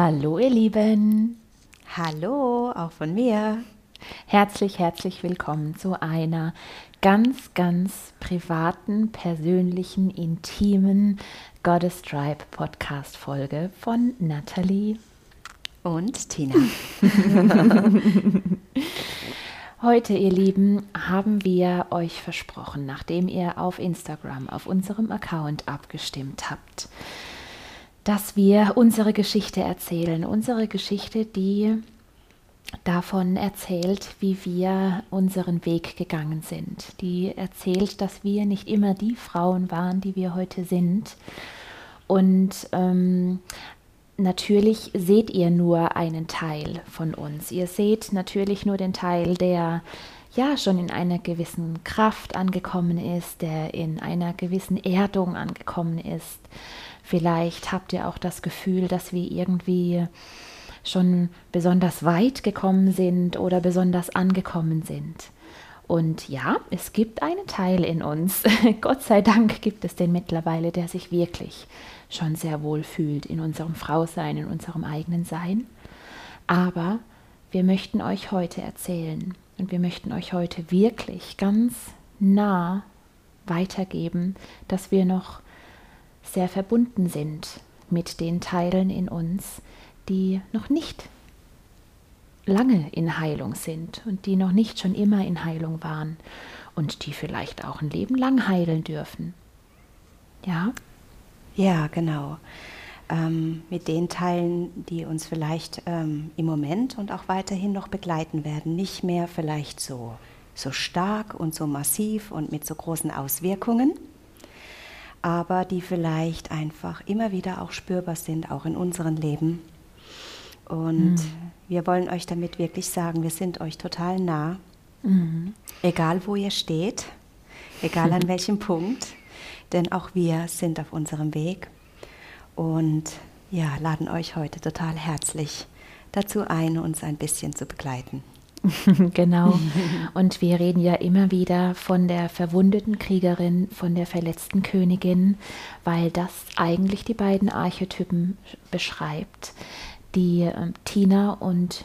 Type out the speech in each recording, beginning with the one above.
Hallo ihr Lieben. Hallo, auch von mir. Herzlich, herzlich willkommen zu einer ganz, ganz privaten, persönlichen, intimen Goddess Tribe Podcast Folge von Nathalie und Tina. Heute, ihr Lieben, haben wir euch versprochen, nachdem ihr auf Instagram, auf unserem Account abgestimmt habt, dass wir unsere Geschichte erzählen. Unsere Geschichte, die davon erzählt, wie wir unseren Weg gegangen sind. Die erzählt, dass wir nicht immer die Frauen waren, die wir heute sind. Und ähm, natürlich seht ihr nur einen Teil von uns. Ihr seht natürlich nur den Teil, der ja schon in einer gewissen Kraft angekommen ist, der in einer gewissen Erdung angekommen ist. Vielleicht habt ihr auch das Gefühl, dass wir irgendwie schon besonders weit gekommen sind oder besonders angekommen sind. Und ja, es gibt einen Teil in uns, Gott sei Dank gibt es den mittlerweile, der sich wirklich schon sehr wohl fühlt in unserem Frausein, in unserem eigenen Sein. Aber wir möchten euch heute erzählen und wir möchten euch heute wirklich ganz nah weitergeben, dass wir noch sehr verbunden sind mit den Teilen in uns, die noch nicht lange in Heilung sind und die noch nicht schon immer in Heilung waren und die vielleicht auch ein Leben lang heilen dürfen. Ja? Ja, genau. Ähm, mit den Teilen, die uns vielleicht ähm, im Moment und auch weiterhin noch begleiten werden, nicht mehr vielleicht so, so stark und so massiv und mit so großen Auswirkungen, aber die vielleicht einfach immer wieder auch spürbar sind, auch in unserem Leben. Und mhm. wir wollen euch damit wirklich sagen, wir sind euch total nah, mhm. egal wo ihr steht, egal an welchem Punkt denn auch wir sind auf unserem Weg und ja, laden euch heute total herzlich dazu ein, uns ein bisschen zu begleiten. genau. Und wir reden ja immer wieder von der verwundeten Kriegerin, von der verletzten Königin, weil das eigentlich die beiden Archetypen beschreibt, die äh, Tina und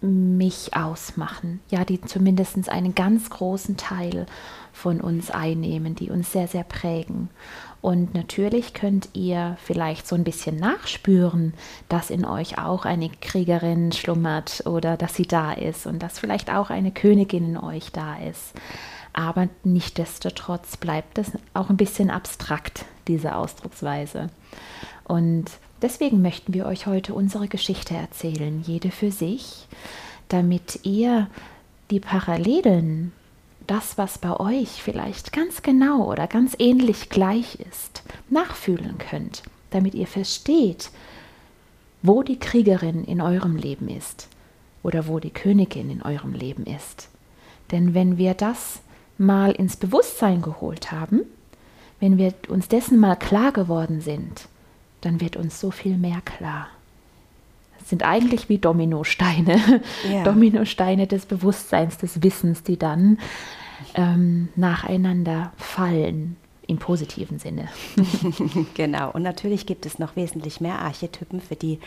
mich ausmachen. Ja, die zumindest einen ganz großen Teil von uns einnehmen, die uns sehr, sehr prägen. Und natürlich könnt ihr vielleicht so ein bisschen nachspüren, dass in euch auch eine Kriegerin schlummert oder dass sie da ist und dass vielleicht auch eine Königin in euch da ist. Aber nichtdestotrotz bleibt es auch ein bisschen abstrakt, diese Ausdrucksweise. Und deswegen möchten wir euch heute unsere Geschichte erzählen, jede für sich, damit ihr die Parallelen das, was bei euch vielleicht ganz genau oder ganz ähnlich gleich ist, nachfühlen könnt, damit ihr versteht, wo die Kriegerin in eurem Leben ist oder wo die Königin in eurem Leben ist. Denn wenn wir das mal ins Bewusstsein geholt haben, wenn wir uns dessen mal klar geworden sind, dann wird uns so viel mehr klar. Sind eigentlich wie Dominosteine, ja. Dominosteine des Bewusstseins, des Wissens, die dann ähm, nacheinander fallen im positiven Sinne. genau. Und natürlich gibt es noch wesentlich mehr Archetypen für die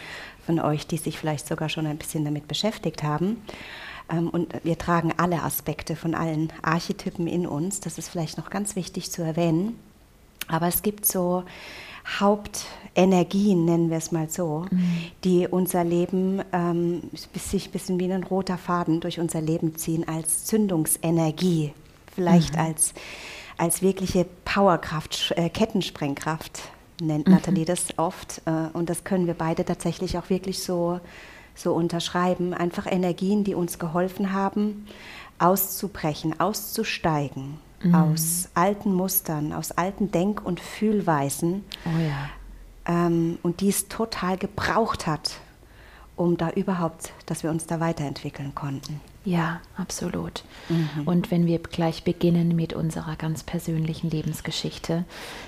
von euch, die sich vielleicht sogar schon ein bisschen damit beschäftigt haben. Ähm, und wir tragen alle Aspekte von allen Archetypen in uns. Das ist vielleicht noch ganz wichtig zu erwähnen. Aber es gibt so Hauptenergien, nennen wir es mal so, mhm. die unser Leben ähm, sich ein bisschen wie ein roter Faden durch unser Leben ziehen als Zündungsenergie, vielleicht mhm. als, als wirkliche Powerkraft, äh, Kettensprengkraft nennt mhm. Nathalie das oft. Äh, und das können wir beide tatsächlich auch wirklich so, so unterschreiben. Einfach Energien, die uns geholfen haben, auszubrechen, auszusteigen mhm. aus alten Mustern, aus alten Denk- und Fühlweisen. Oh ja. Ähm, und die es total gebraucht hat, um da überhaupt, dass wir uns da weiterentwickeln konnten. Ja, absolut. Mhm. Und wenn wir gleich beginnen mit unserer ganz persönlichen Lebensgeschichte,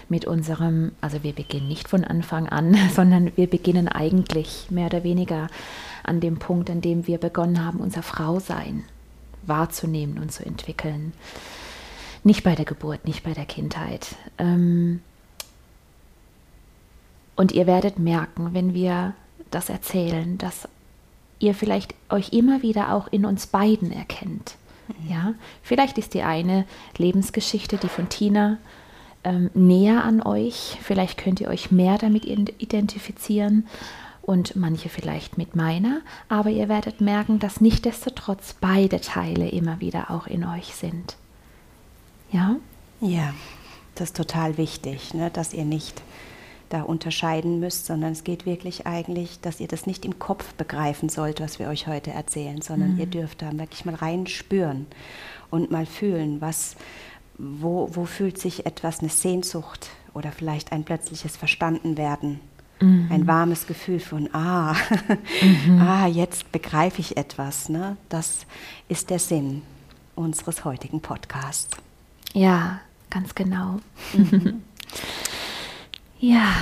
mit unserem, also wir beginnen nicht von Anfang an, sondern wir beginnen eigentlich mehr oder weniger an dem Punkt, an dem wir begonnen haben, unser Frausein wahrzunehmen und zu entwickeln. Nicht bei der Geburt, nicht bei der Kindheit. Ähm, und ihr werdet merken, wenn wir das erzählen, dass ihr vielleicht euch immer wieder auch in uns beiden erkennt. Ja, vielleicht ist die eine Lebensgeschichte, die von Tina, ähm, näher an euch. Vielleicht könnt ihr euch mehr damit identifizieren und manche vielleicht mit meiner. Aber ihr werdet merken, dass nichtdestotrotz beide Teile immer wieder auch in euch sind. Ja? Ja, das ist total wichtig, ne? dass ihr nicht da unterscheiden müsst, sondern es geht wirklich eigentlich, dass ihr das nicht im Kopf begreifen sollt, was wir euch heute erzählen, sondern mhm. ihr dürft da wirklich mal rein spüren und mal fühlen, was, wo, wo fühlt sich etwas, eine Sehnsucht oder vielleicht ein plötzliches Verstandenwerden, mhm. ein warmes Gefühl von, ah, mhm. ah, jetzt begreife ich etwas. Ne? Das ist der Sinn unseres heutigen Podcasts. Ja, ganz genau. Mhm. Ja,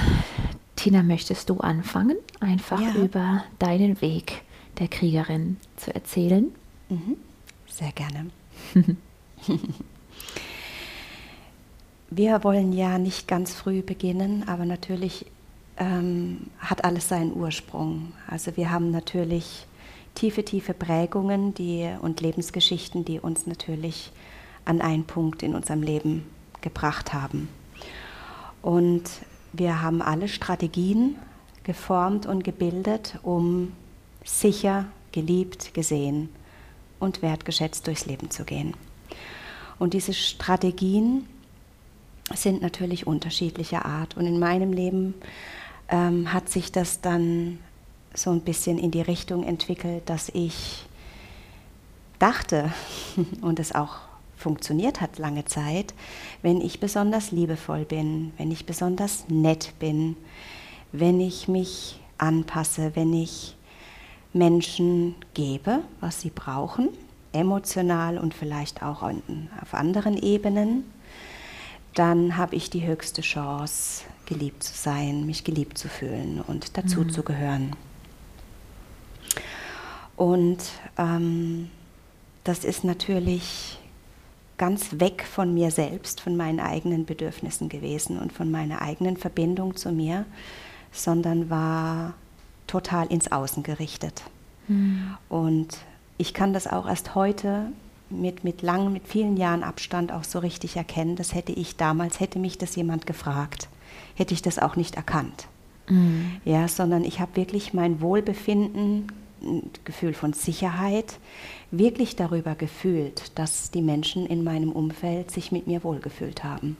Tina, möchtest du anfangen, einfach ja. über deinen Weg der Kriegerin zu erzählen? Mhm. Sehr gerne. Wir wollen ja nicht ganz früh beginnen, aber natürlich ähm, hat alles seinen Ursprung. Also wir haben natürlich tiefe, tiefe Prägungen die, und Lebensgeschichten, die uns natürlich an einen Punkt in unserem Leben gebracht haben. Und wir haben alle Strategien geformt und gebildet, um sicher, geliebt, gesehen und wertgeschätzt durchs Leben zu gehen. Und diese Strategien sind natürlich unterschiedlicher Art. Und in meinem Leben ähm, hat sich das dann so ein bisschen in die Richtung entwickelt, dass ich dachte und es auch funktioniert hat lange Zeit, wenn ich besonders liebevoll bin, wenn ich besonders nett bin, wenn ich mich anpasse, wenn ich Menschen gebe, was sie brauchen, emotional und vielleicht auch auf anderen Ebenen, dann habe ich die höchste Chance, geliebt zu sein, mich geliebt zu fühlen und dazu mhm. zu gehören. Und ähm, das ist natürlich ganz weg von mir selbst, von meinen eigenen Bedürfnissen gewesen und von meiner eigenen Verbindung zu mir, sondern war total ins Außen gerichtet. Mhm. Und ich kann das auch erst heute mit, mit langen, mit vielen Jahren Abstand auch so richtig erkennen. Das hätte ich damals, hätte mich das jemand gefragt, hätte ich das auch nicht erkannt. Mhm. Ja, sondern ich habe wirklich mein Wohlbefinden, Gefühl von Sicherheit, wirklich darüber gefühlt, dass die Menschen in meinem Umfeld sich mit mir wohlgefühlt haben.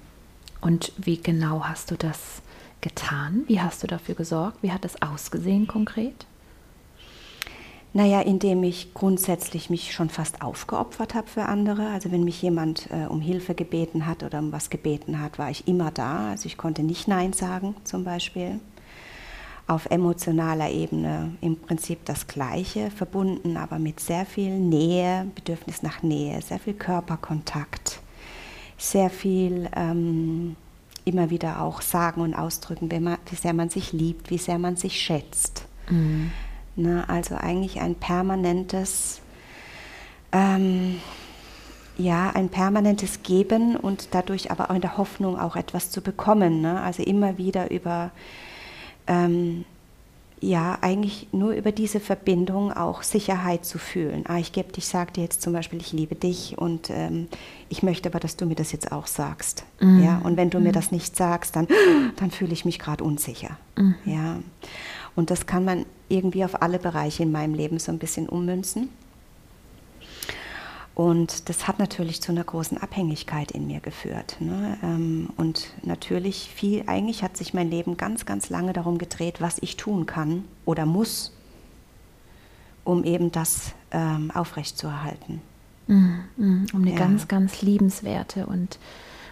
Und wie genau hast du das getan? Wie hast du dafür gesorgt? Wie hat das ausgesehen konkret? Naja, indem ich grundsätzlich mich schon fast aufgeopfert habe für andere. Also wenn mich jemand äh, um Hilfe gebeten hat oder um was gebeten hat, war ich immer da. Also ich konnte nicht Nein sagen zum Beispiel auf emotionaler Ebene im Prinzip das Gleiche, verbunden aber mit sehr viel Nähe, Bedürfnis nach Nähe, sehr viel Körperkontakt, sehr viel ähm, immer wieder auch sagen und ausdrücken, wie, man, wie, sehr man sich liebt, wie sehr man sich schätzt. Mhm. Na, also eigentlich ein permanentes, ähm, ja, ein permanentes Geben und dadurch aber auch in der Hoffnung auch etwas zu bekommen. Ne? Also immer wieder über ähm, ja, eigentlich nur über diese Verbindung auch Sicherheit zu fühlen. Ah, ich gebe dich, sag dir jetzt zum Beispiel, ich liebe dich und ähm, ich möchte aber, dass du mir das jetzt auch sagst. Mhm. Ja, und wenn du mhm. mir das nicht sagst, dann, dann fühle ich mich gerade unsicher. Mhm. Ja, und das kann man irgendwie auf alle Bereiche in meinem Leben so ein bisschen ummünzen. Und das hat natürlich zu einer großen Abhängigkeit in mir geführt. Ne? Ähm, und natürlich viel, eigentlich hat sich mein Leben ganz, ganz lange darum gedreht, was ich tun kann oder muss, um eben das ähm, aufrechtzuerhalten. Mm, mm, um eine ja. ganz, ganz liebenswerte und,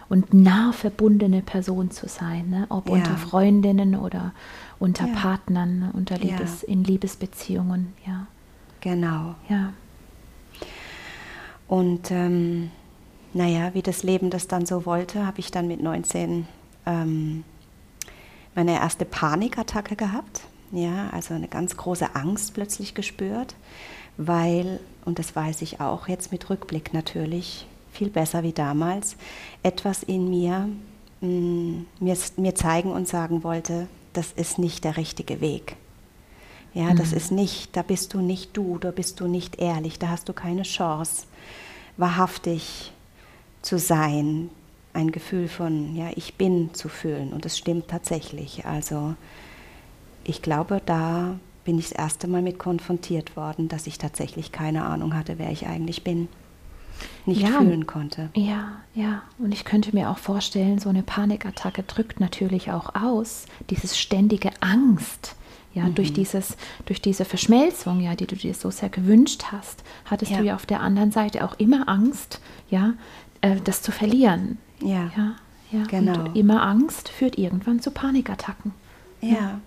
und nah verbundene Person zu sein, ne? ob ja. unter Freundinnen oder unter ja. Partnern, unter Liebes, in Liebesbeziehungen, ja. Genau. Ja. Und ähm, naja, wie das Leben das dann so wollte, habe ich dann mit 19 ähm, meine erste Panikattacke gehabt. Ja, also eine ganz große Angst plötzlich gespürt, weil, und das weiß ich auch jetzt mit Rückblick natürlich, viel besser wie damals, etwas in mir mh, mm, mir, mir zeigen und sagen wollte, das ist nicht der richtige Weg. Ja, das ist nicht, da bist du nicht du, da bist du nicht ehrlich, da hast du keine Chance, wahrhaftig zu sein, ein Gefühl von, ja, ich bin zu fühlen. Und das stimmt tatsächlich. Also ich glaube, da bin ich das erste Mal mit konfrontiert worden, dass ich tatsächlich keine Ahnung hatte, wer ich eigentlich bin. Nicht ja, fühlen konnte. Ja, ja. Und ich könnte mir auch vorstellen, so eine Panikattacke drückt natürlich auch aus, dieses ständige Angst. Ja, mhm. durch, dieses, durch diese Verschmelzung, ja, die du dir so sehr gewünscht hast, hattest ja. du ja auf der anderen Seite auch immer Angst, ja, äh, das zu verlieren. Ja, ja, ja. genau. Und immer Angst führt irgendwann zu Panikattacken. Ja,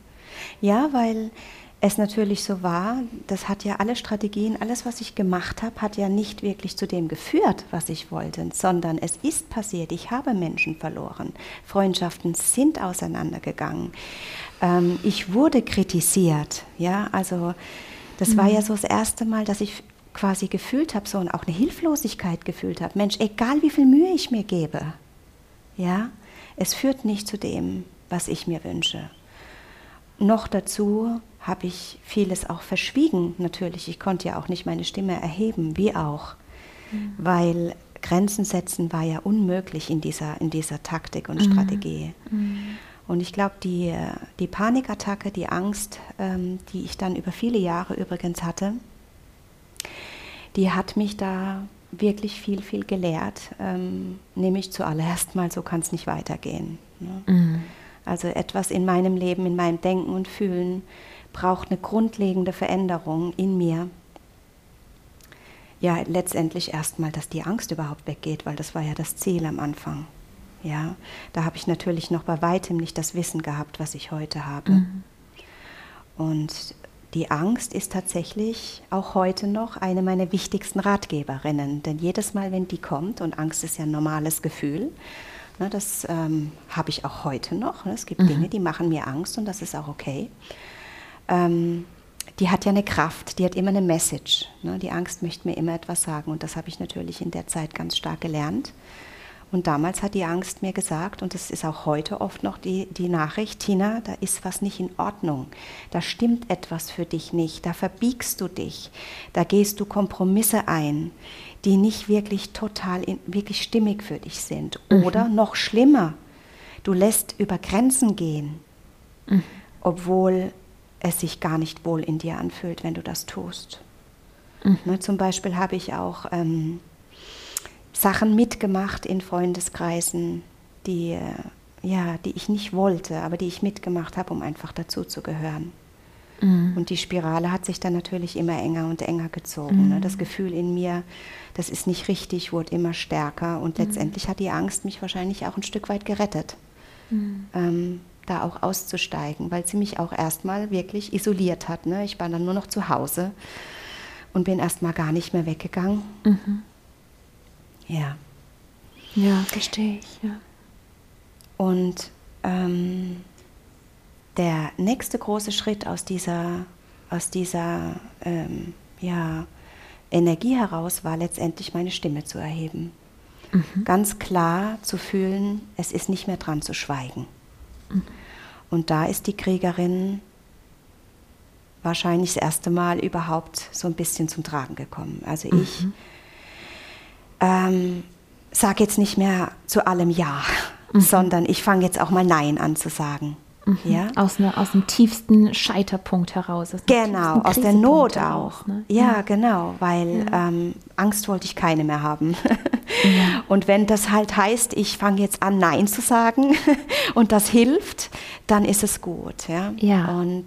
ja, weil es natürlich so war, das hat ja alle Strategien, alles, was ich gemacht habe, hat ja nicht wirklich zu dem geführt, was ich wollte, sondern es ist passiert. Ich habe Menschen verloren. Freundschaften sind auseinandergegangen. Ähm, ich wurde kritisiert. Ja, also das mhm. war ja so das erste Mal, dass ich quasi gefühlt habe, so und auch eine Hilflosigkeit gefühlt habe. Mensch, egal wie viel Mühe ich mir gebe, ja, es führt nicht zu dem, was ich mir wünsche. Noch dazu habe ich vieles auch verschwiegen, natürlich. Ich konnte ja auch nicht meine Stimme erheben, wie auch, mhm. weil Grenzen setzen war ja unmöglich in dieser, in dieser Taktik und mhm. Strategie. Mhm. Und ich glaube, die, die Panikattacke, die Angst, ähm, die ich dann über viele Jahre übrigens hatte, die hat mich da wirklich viel, viel gelehrt. Ähm, nämlich zuallererst mal, so kann es nicht weitergehen. Ne? Mhm. Also etwas in meinem Leben, in meinem Denken und Fühlen braucht eine grundlegende Veränderung in mir. Ja, letztendlich erstmal, dass die Angst überhaupt weggeht, weil das war ja das Ziel am Anfang. Ja, da habe ich natürlich noch bei weitem nicht das Wissen gehabt, was ich heute habe. Mhm. Und die Angst ist tatsächlich auch heute noch eine meiner wichtigsten Ratgeberinnen. Denn jedes Mal, wenn die kommt, und Angst ist ja ein normales Gefühl, ne, das ähm, habe ich auch heute noch. Ne, es gibt mhm. Dinge, die machen mir Angst und das ist auch okay ähm, die hat ja eine Kraft, die hat immer eine Message. Ne? Die Angst möchte mir immer etwas sagen und das habe ich natürlich in der Zeit ganz stark gelernt. Und damals hat die Angst mir gesagt, und das ist auch heute oft noch die, die Nachricht, Tina, da ist was nicht in Ordnung, da stimmt etwas für dich nicht, da verbiegst du dich, da gehst du Kompromisse ein, die nicht wirklich total, in, wirklich stimmig für dich sind. Mhm. Oder noch schlimmer, du lässt über Grenzen gehen, mhm. obwohl es sich gar nicht wohl in dir anfühlt, wenn du das tust. Mhm. Ne, zum Beispiel habe ich auch ähm, Sachen mitgemacht in Freundeskreisen, die, äh, ja, die ich nicht wollte, aber die ich mitgemacht habe, um einfach dazu zu gehören. Mhm. Und die Spirale hat sich dann natürlich immer enger und enger gezogen. Ne? Mhm. Ne? Das Gefühl in mir, das ist nicht richtig, wurde immer stärker. Und mhm. letztendlich hat die Angst mich wahrscheinlich auch ein Stück weit gerettet. Mhm. Ähm, da auch auszusteigen, weil sie mich auch erstmal wirklich isoliert hat. Ne? Ich war dann nur noch zu Hause und bin erstmal gar nicht mehr weggegangen. Mhm. Ja. Ja, verstehe ich, ja. Und ähm, der nächste große Schritt aus dieser, aus dieser ähm, ja, Energie heraus war letztendlich meine Stimme zu erheben. Mhm. Ganz klar zu fühlen, es ist nicht mehr dran zu schweigen. Mhm. Und da ist die Kriegerin wahrscheinlich das erste Mal überhaupt so ein bisschen zum Tragen gekommen. Also ich mhm. Ähm, sage jetzt nicht mehr zu allem Ja, mhm. sondern ich fange jetzt auch mal Nein an zu sagen. Mhm. Ja? Aus, ne, aus dem tiefsten Scheiterpunkt heraus. Aus genau, aus der Not heraus, auch. Ne? Ja, ja, genau, weil ja. Ähm, Angst wollte ich keine mehr haben. Ja. Und wenn das halt heißt, ich fange jetzt an, Nein zu sagen und das hilft, dann ist es gut. Ja. ja. Und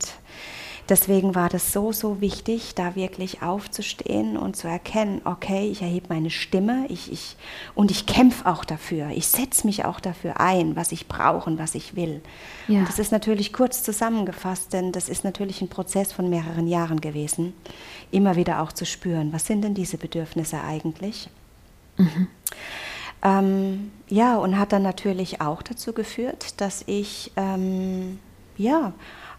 Deswegen war das so, so wichtig, da wirklich aufzustehen und zu erkennen, okay, ich erhebe meine Stimme ich, ich, und ich kämpfe auch dafür. Ich setze mich auch dafür ein, was ich brauche und was ich will. Ja. Und das ist natürlich kurz zusammengefasst, denn das ist natürlich ein Prozess von mehreren Jahren gewesen, immer wieder auch zu spüren, was sind denn diese Bedürfnisse eigentlich? Mhm. Ähm, ja, und hat dann natürlich auch dazu geführt, dass ich ähm, ja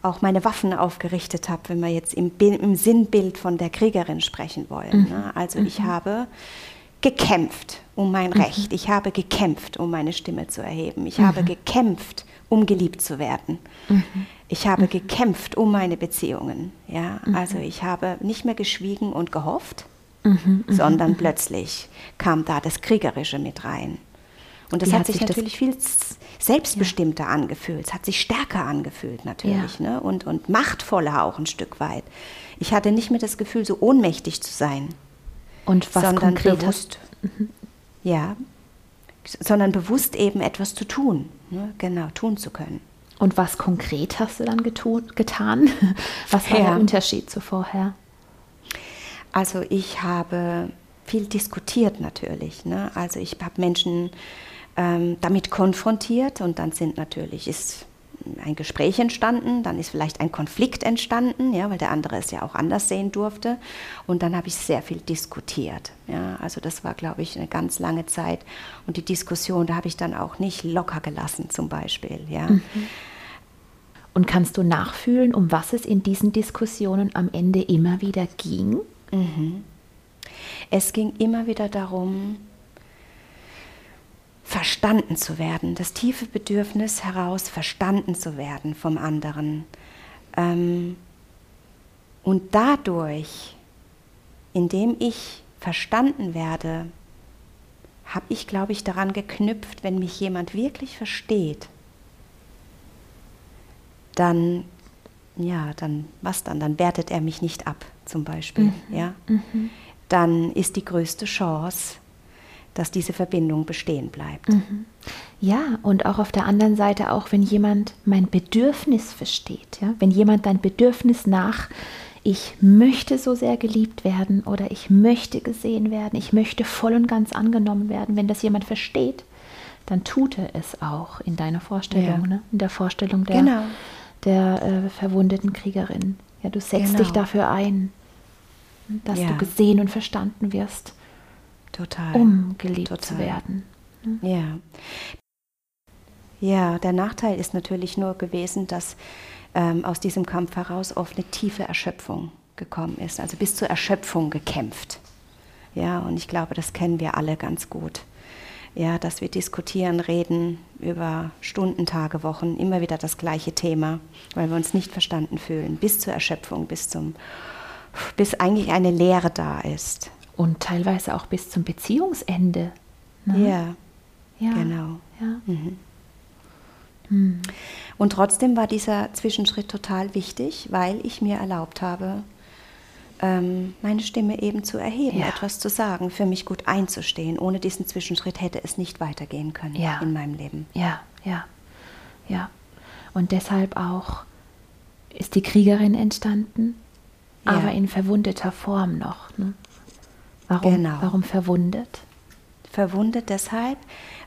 auch meine Waffen aufgerichtet habe, wenn wir jetzt im, im Sinnbild von der Kriegerin sprechen wollen. Mhm. Ne? Also mhm. ich habe gekämpft um mein mhm. Recht. Ich habe gekämpft, um meine Stimme zu erheben. Ich habe mhm. gekämpft, um geliebt zu werden. Mhm. Ich habe mhm. gekämpft um meine Beziehungen. Ja? Also ich habe nicht mehr geschwiegen und gehofft, sondern plötzlich kam da das Kriegerische mit rein. Und das Wie hat sich, sich natürlich viel selbstbestimmter ja. angefühlt. Es hat sich stärker angefühlt natürlich ja. ne? und, und machtvoller auch ein Stück weit. Ich hatte nicht mehr das Gefühl, so ohnmächtig zu sein. Und was sondern konkret bewusst, ja, sondern bewusst eben etwas zu tun, ne? genau, tun zu können. Und was konkret hast du dann getan? Was war ja. der Unterschied zu vorher? Also ich habe viel diskutiert natürlich. Ne? Also ich habe Menschen ähm, damit konfrontiert und dann sind natürlich ist ein Gespräch entstanden, dann ist vielleicht ein Konflikt entstanden, ja, weil der andere es ja auch anders sehen durfte. Und dann habe ich sehr viel diskutiert. Ja, also das war, glaube ich, eine ganz lange Zeit. Und die Diskussion, da habe ich dann auch nicht locker gelassen, zum Beispiel. Ja. Mhm. Und kannst du nachfühlen, um was es in diesen Diskussionen am Ende immer wieder ging? Mhm. Es ging immer wieder darum, verstanden zu werden, das tiefe Bedürfnis heraus, verstanden zu werden vom anderen. Ähm, und dadurch, indem ich verstanden werde, habe ich, glaube ich, daran geknüpft, wenn mich jemand wirklich versteht, dann, ja, dann, was dann? Dann wertet er mich nicht ab, zum Beispiel, mhm. ja. Mhm. Dann ist die größte Chance, dass diese Verbindung bestehen bleibt. Mhm. Ja, und auch auf der anderen Seite auch, wenn jemand mein Bedürfnis versteht, ja, wenn jemand dein Bedürfnis nach, ich möchte so sehr geliebt werden oder ich möchte gesehen werden, ich möchte voll und ganz angenommen werden, wenn das jemand versteht, dann tut er es auch in deiner Vorstellung, ja. ne? in der Vorstellung der, genau. der äh, verwundeten Kriegerin. Ja, du setzt genau. dich dafür ein, dass ja. du gesehen und verstanden wirst. Total. Um geliebt Total. zu werden. Ja. Ja, der Nachteil ist natürlich nur gewesen, dass ähm, aus diesem Kampf heraus oft eine tiefe Erschöpfung gekommen ist, also bis zur Erschöpfung gekämpft. Ja, und ich glaube, das kennen wir alle ganz gut. Ja, dass wir diskutieren, reden über Stunden, Tage, Wochen, immer wieder das gleiche Thema, weil wir uns nicht verstanden fühlen, bis zur Erschöpfung, bis zum, bis eigentlich eine Leere da ist und teilweise auch bis zum Beziehungsende. Ne? Ja, ja, genau. Ja. Mhm. Hm. Und trotzdem war dieser Zwischenschritt total wichtig, weil ich mir erlaubt habe, ähm, meine Stimme eben zu erheben, ja. etwas zu sagen, für mich gut einzustehen. Ohne diesen Zwischenschritt hätte es nicht weitergehen können ja. in meinem Leben. Ja, ja, ja. Und deshalb auch ist die Kriegerin entstanden, ja. aber in verwundeter Form noch. Ne? Warum, genau. warum verwundet? Verwundet deshalb,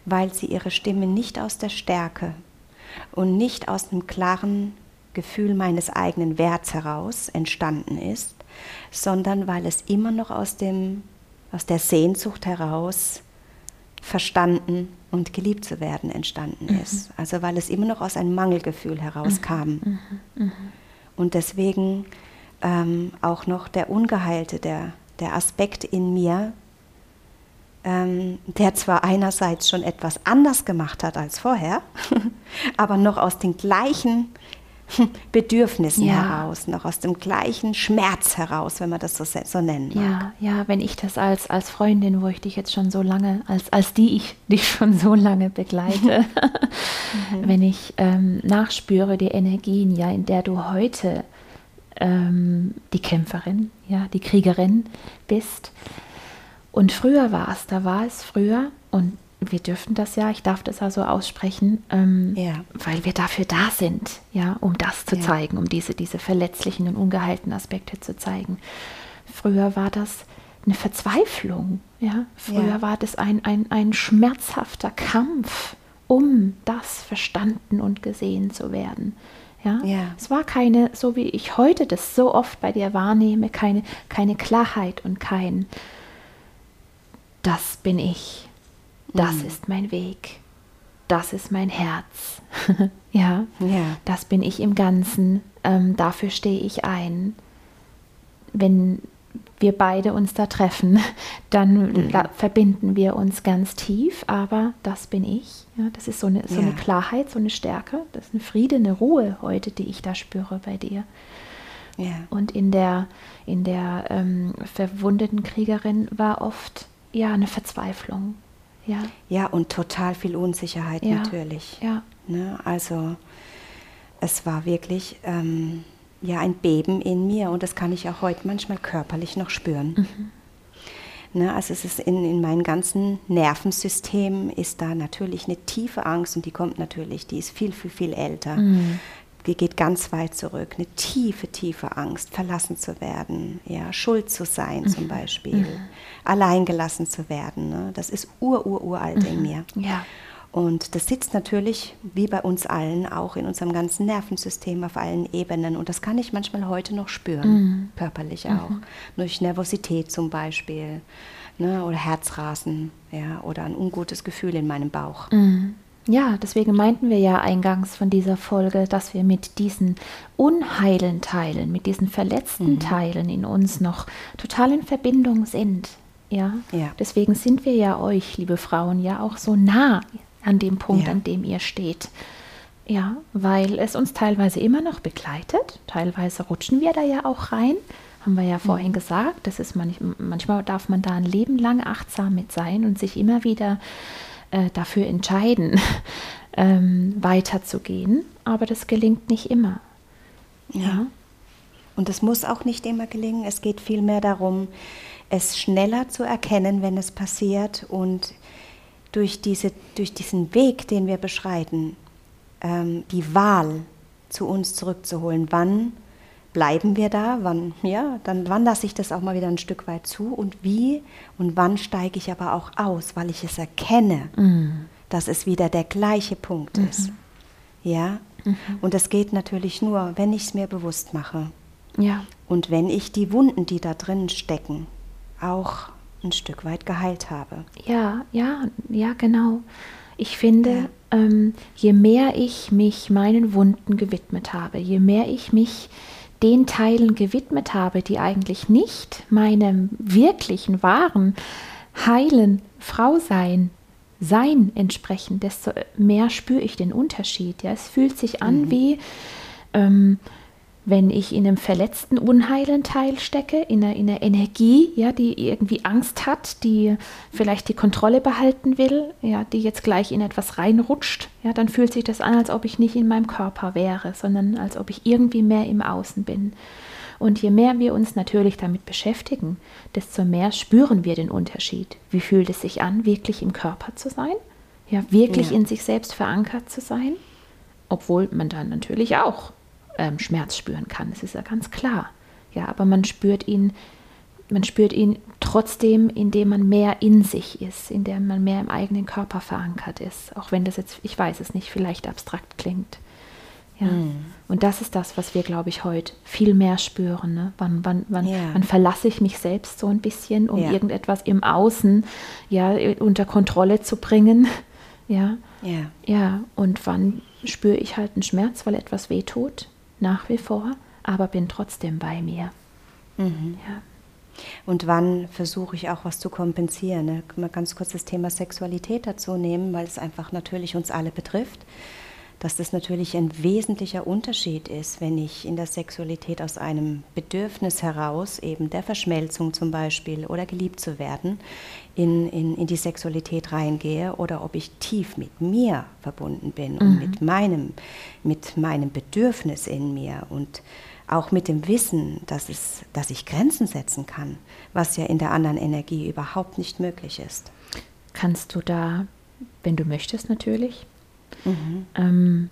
weil sie ihre Stimme nicht aus der Stärke und nicht aus dem klaren Gefühl meines eigenen Werts heraus entstanden ist, sondern weil es immer noch aus, dem, aus der Sehnsucht heraus verstanden und geliebt zu werden entstanden mhm. ist. Also weil es immer noch aus einem Mangelgefühl herauskam. Mhm. Mhm. mhm. Und deswegen ähm, auch noch der Ungeheilte, der der Aspekt in mir, ähm, der zwar einerseits schon etwas anders gemacht hat als vorher, aber noch aus den gleichen Bedürfnissen ja. heraus, noch aus dem gleichen Schmerz heraus, wenn man das so, so nennen mag. Ja, ja, wenn ich das als, als Freundin, wo ich dich jetzt schon so lange, als, als die ich dich schon so lange begleite, mhm. wenn ich ähm, nachspüre die Energien, ja, in der du heute ähm, die Kämpferin, ja, die Kriegerin bist. Und früher war es, da war es früher, und wir dürfen das ja, ich darf das also aussprechen, ähm, ja. weil wir dafür da sind, ja, um das zu ja. zeigen, um diese, diese verletzlichen und ungeheilten Aspekte zu zeigen. Früher war das eine Verzweiflung, ja. Früher ja. war das ein, ein, ein schmerzhafter Kampf, um das verstanden und gesehen zu werden. Ja? ja? Es war keine, so wie ich heute das so oft bei dir wahrnehme, keine, keine Klarheit und kein, das bin ich, das mhm. ist mein Weg, das ist mein Herz. ja? ja, das bin ich im Ganzen, ähm, dafür stehe ich ein. Wenn, wir beide uns da treffen, dann Mhm. verbinden wir uns ganz tief, aber das bin ich. Ja, das ist so eine, so Ja. eine Klarheit, so eine Stärke, das ist eine Friede, eine Ruhe heute, die ich da spüre bei dir. Ja. Und in der, in der ähm, verwundeten Kriegerin war oft ja eine Verzweiflung. Ja, ja, und total viel Unsicherheit natürlich. ja, Ne? Also es war wirklich ähm, ja ein Beben in mir und das kann ich auch heute manchmal körperlich noch spüren. Ne? Also es ist in, in meinem ganzen Nervensystem ist da natürlich eine tiefe Angst und die kommt natürlich, die ist viel, viel, viel älter. Die geht ganz weit zurück. Eine tiefe, tiefe Angst, verlassen zu werden, ja, schuld zu sein zum Beispiel, alleingelassen zu werden. Ne? Das ist ur, ur, uralt in mir. ja. Und das sitzt natürlich, wie bei uns allen, auch in unserem ganzen Nervensystem auf allen Ebenen. Und das kann ich manchmal heute noch spüren, körperlich auch. Durch Nervosität zum Beispiel ne, oder Herzrasen ja, oder ein ungutes Gefühl in meinem Bauch. Mhm. Ja, deswegen meinten wir ja eingangs von dieser Folge, dass wir mit diesen unheilen Teilen, mit diesen verletzten Teilen in uns noch total in Verbindung sind. Ja? Ja. deswegen sind wir ja euch, liebe Frauen, ja auch so nah an dem Punkt, Ja. an dem ihr steht. Ja, weil es uns teilweise immer noch begleitet. Teilweise rutschen wir da ja auch rein. Haben wir ja vorhin gesagt. Das ist manch, manchmal darf man da ein Leben lang achtsam mit sein und sich immer wieder äh, dafür entscheiden, ähm, weiterzugehen. Aber das gelingt nicht immer. Ja. Und es muss auch nicht immer gelingen. Es geht vielmehr darum, es schneller zu erkennen, wenn es passiert und durch, diese, durch diesen Weg, den wir beschreiten, ähm, die Wahl zu uns zurückzuholen. Wann bleiben wir da? Wann, ja, dann wann lasse ich das auch mal wieder ein Stück weit zu und wie und wann steige ich aber auch aus, weil ich es erkenne, dass es wieder der gleiche Punkt ist. Ja, und das geht natürlich nur, wenn ich es mir bewusst mache. Ja. Und wenn ich die Wunden, die da drin stecken, auch ein Stück weit geheilt habe. Ja, ja, ja, genau. Ich finde, ähm, je mehr ich mich meinen Wunden gewidmet habe, je mehr ich mich den Teilen gewidmet habe, die eigentlich nicht meinem wirklichen, wahren, heilen Frausein, Sein entsprechen, desto mehr spüre ich den Unterschied. Ja, es fühlt sich an wie, ähm, wenn ich in einem verletzten, unheilen Teil stecke, in einer, in einer Energie, ja, die irgendwie Angst hat, die vielleicht die Kontrolle behalten will, ja, die jetzt gleich in etwas reinrutscht, ja, dann fühlt sich das an, als ob ich nicht in meinem Körper wäre, sondern als ob ich irgendwie mehr im Außen bin. Und je mehr wir uns natürlich damit beschäftigen, desto mehr spüren wir den Unterschied. Wie fühlt es sich an, wirklich im Körper zu sein? Ja, wirklich Ja. in sich selbst verankert zu sein? Obwohl man dann natürlich auch ähm, Schmerz spüren kann, das ist ja ganz klar. Ja, aber man spürt ihn, man spürt ihn trotzdem, indem man mehr in sich ist, indem man mehr im eigenen Körper verankert ist. Auch wenn das jetzt, ich weiß es nicht, vielleicht abstrakt klingt. Ja. Und das ist das, was wir, glaube ich, heute viel mehr spüren. Ne? Wann, wann, wann, Ja. wann verlasse ich mich selbst so ein bisschen, um Ja. irgendetwas im Außen ja, unter Kontrolle zu bringen? Ja. Ja. Ja, und wann spüre ich halt einen Schmerz, weil etwas wehtut, nach wie vor, aber bin trotzdem bei mir. Mhm. Ja. Und wann versuche ich auch was zu kompensieren? Ne? Mal ganz kurz das Thema Sexualität dazu nehmen, weil es einfach natürlich uns alle betrifft. Dass das natürlich ein wesentlicher Unterschied ist, wenn ich in der Sexualität aus einem Bedürfnis heraus, eben der Verschmelzung zum Beispiel oder geliebt zu werden, in, in, in die Sexualität reingehe oder ob ich tief mit mir verbunden bin und mit meinem, mit meinem Bedürfnis in mir und auch mit dem Wissen, dass, es, dass ich Grenzen setzen kann, was ja in der anderen Energie überhaupt nicht möglich ist. Kannst du da, wenn du möchtest natürlich, ähm,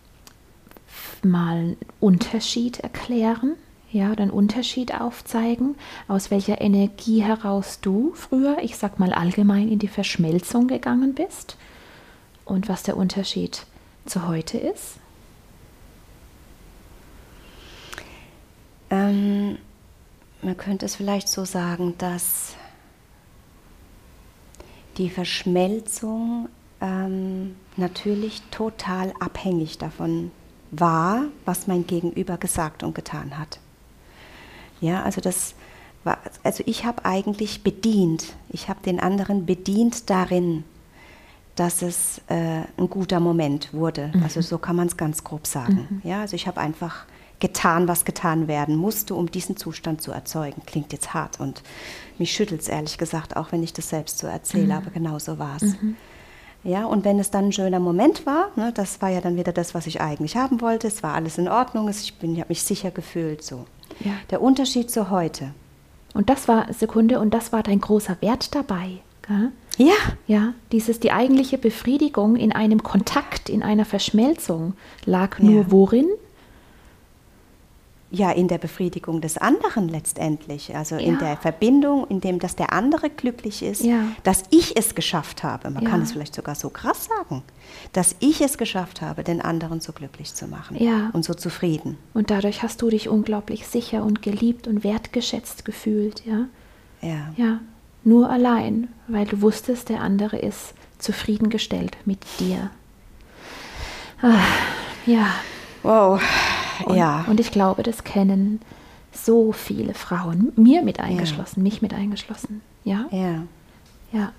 f- mal einen Unterschied erklären? Ja, oder Unterschied aufzeigen, aus welcher Energie heraus du früher, ich sag mal allgemein, in die Verschmelzung gegangen bist und was der Unterschied zu heute ist? Ähm, man könnte es vielleicht so sagen, dass die Verschmelzung ähm, natürlich total abhängig davon war, was mein Gegenüber gesagt und getan hat. Ja, also das also ich habe eigentlich bedient, ich habe den anderen bedient darin, dass es äh, ein guter Moment wurde. Mhm. Also so kann man es ganz grob sagen. Mhm. Ja, also ich habe einfach getan, was getan werden musste, um diesen Zustand zu erzeugen. Klingt jetzt hart und mich schüttelt es ehrlich gesagt, auch wenn ich das selbst so erzähle, mhm. aber genau so war es. Mhm. Ja, und wenn es dann ein schöner Moment war, ne, das war ja dann wieder das, was ich eigentlich haben wollte, es war alles in Ordnung, ich, ich habe mich sicher gefühlt so. Ja. Der Unterschied zu heute. Und das war, Sekunde, und das war dein großer Wert dabei. Gell? Ja. Ja, dieses, die eigentliche Befriedigung in einem Kontakt, in einer Verschmelzung lag nur ja. worin? Ja in der Befriedigung des anderen letztendlich, also ja. in der Verbindung, in dem, dass der andere glücklich ist, ja. dass ich es geschafft habe. Man ja. kann es vielleicht sogar so krass sagen, dass ich es geschafft habe, den anderen so glücklich zu machen und so zufrieden. Und dadurch hast du dich unglaublich sicher und geliebt und wertgeschätzt gefühlt, ja? Ja. Ja, nur allein, weil du wusstest, der andere ist zufriedengestellt mit dir. Ah, ja. Wow. Und, ja. und ich glaube, das kennen so viele Frauen, mir mit eingeschlossen, ja. mich mit eingeschlossen. Ja? Ja. Ja.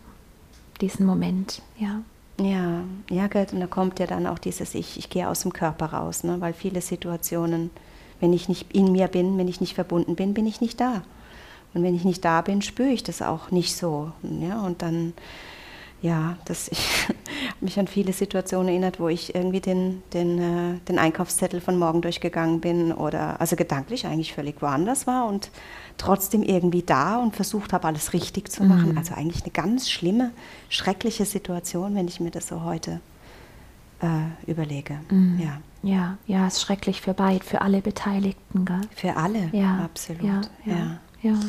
Diesen Moment, ja. Ja, ja, und da kommt ja dann auch dieses Ich, ich gehe aus dem Körper raus, ne? weil viele Situationen, wenn ich nicht in mir bin, wenn ich nicht verbunden bin, bin ich nicht da. Und wenn ich nicht da bin, spüre ich das auch nicht so. Ja? Und dann ja, das, ich mich an viele Situationen erinnert, wo ich irgendwie den, den, äh, den Einkaufszettel von morgen durchgegangen bin oder also gedanklich eigentlich völlig woanders war und trotzdem irgendwie da und versucht habe, alles richtig zu machen. Mhm. Also eigentlich eine ganz schlimme, schreckliche Situation, wenn ich mir das so heute äh, überlege. Mhm. Ja. Ja, ja, ist schrecklich für beide, für alle Beteiligten. Gell? Für alle, ja, absolut. ja. ja. ja. Ja,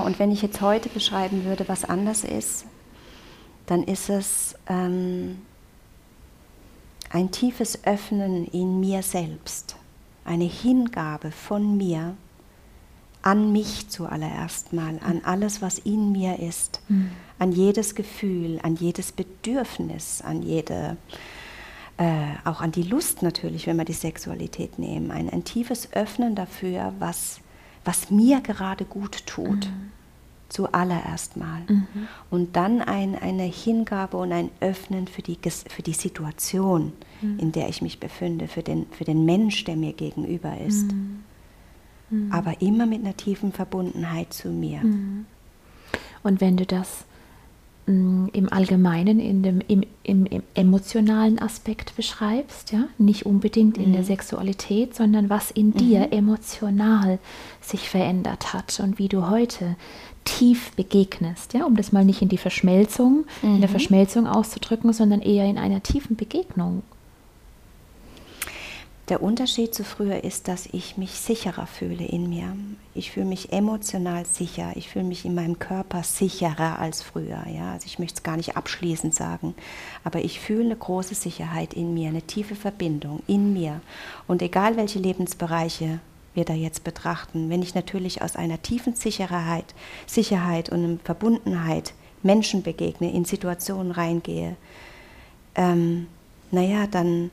und wenn ich jetzt heute beschreiben würde, was anders ist, dann ist es ähm, ein tiefes Öffnen in mir selbst, eine Hingabe von mir an mich zuallererst mal, an alles, was in mir ist, mhm. an jedes Gefühl, an jedes Bedürfnis, an jede, äh, auch an die Lust natürlich, wenn wir die Sexualität nehmen, ein, ein tiefes Öffnen dafür, was was mir gerade gut tut. Mhm. Zuallererst mal. Mhm. Und dann ein, eine Hingabe und ein Öffnen für die, für die Situation, mhm. in der ich mich befinde, für den, für den Mensch, der mir gegenüber ist. Mhm. Mhm. Aber immer mit einer tiefen Verbundenheit zu mir. Mhm. Und wenn du das im Allgemeinen, in dem, im, im, im, emotionalen Aspekt beschreibst, ja, nicht unbedingt in der mhm. Sexualität, sondern was in mhm. dir emotional sich verändert hat und wie du heute tief begegnest, ja, um das mal nicht in die Verschmelzung, mhm. in der mhm. Verschmelzung auszudrücken, sondern eher in einer tiefen Begegnung der Unterschied zu früher ist, dass ich mich sicherer fühle in mir. Ich fühle mich emotional sicher. Ich fühle mich in meinem Körper sicherer als früher. Ja? Also ich möchte es gar nicht abschließend sagen, aber ich fühle eine große Sicherheit in mir, eine tiefe Verbindung in mir. Und egal welche Lebensbereiche wir da jetzt betrachten, wenn ich natürlich aus einer tiefen Sicherheit, Sicherheit und Verbundenheit Menschen begegne, in Situationen reingehe, ähm, naja, dann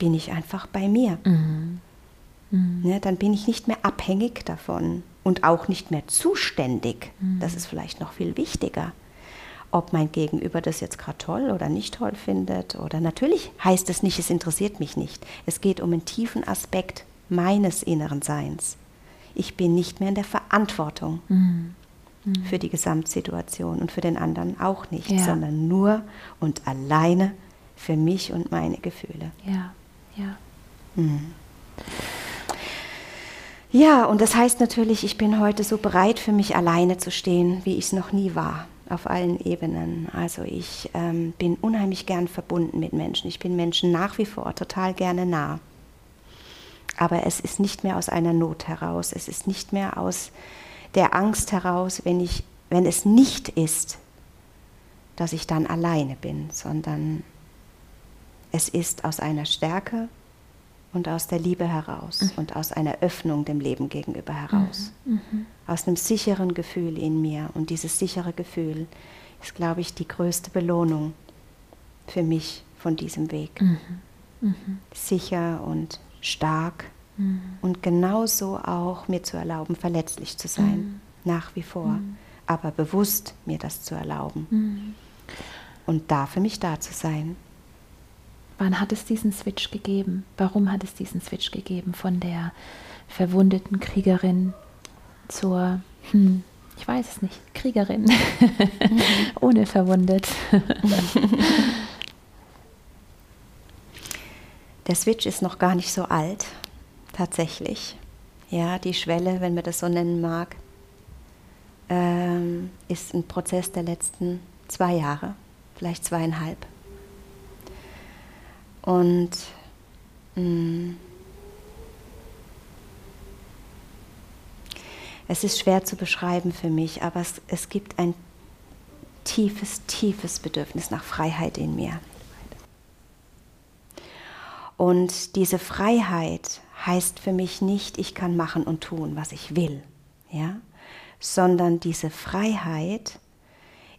bin ich einfach bei mir. Mhm. Mhm. Ne, dann bin ich nicht mehr abhängig davon und auch nicht mehr zuständig. Mhm. Das ist vielleicht noch viel wichtiger. Ob mein Gegenüber das jetzt gerade toll oder nicht toll findet. Oder natürlich heißt es nicht, es interessiert mich nicht. Es geht um einen tiefen Aspekt meines inneren Seins. Ich bin nicht mehr in der Verantwortung mhm. Mhm. für die Gesamtsituation und für den anderen auch nicht, ja. sondern nur und alleine für mich und meine Gefühle. Ja. Ja. Mhm. Ja, und das heißt natürlich, ich bin heute so bereit für mich alleine zu stehen, wie ich es noch nie war, auf allen Ebenen. Also ich ähm, bin unheimlich gern verbunden mit Menschen. Ich bin Menschen nach wie vor total gerne nah. Aber es ist nicht mehr aus einer Not heraus. Es ist nicht mehr aus der Angst heraus, wenn, ich, wenn es nicht ist, dass ich dann alleine bin, sondern es ist aus einer Stärke und aus der Liebe heraus mhm. und aus einer Öffnung dem Leben gegenüber heraus. Mhm. mhm. Aus einem sicheren Gefühl in mir. Und dieses sichere Gefühl ist, glaube ich, die größte Belohnung für mich von diesem Weg. Mhm. mhm. Sicher und stark Mhm. Und genauso auch mir zu erlauben, verletzlich zu sein, mhm. nach wie vor. Mhm. Aber bewusst mir das zu erlauben. Mhm. Und da für mich da zu sein. Wann hat es diesen Switch gegeben? Warum hat es diesen Switch gegeben von der verwundeten Kriegerin zur, hm, ich weiß es nicht, Kriegerin, ohne verwundet? Der Switch ist noch gar nicht so alt, tatsächlich. Ja, die Schwelle, wenn man das so nennen mag, ähm, ist ein Prozess der letzten zwei Jahre, vielleicht zweieinhalb. Und mh, mm, es ist schwer zu beschreiben für mich, aber es, es gibt ein tiefes, tiefes Bedürfnis nach Freiheit in mir. Und diese Freiheit heißt für mich nicht, ich kann machen und tun, was ich will, ja? sondern diese Freiheit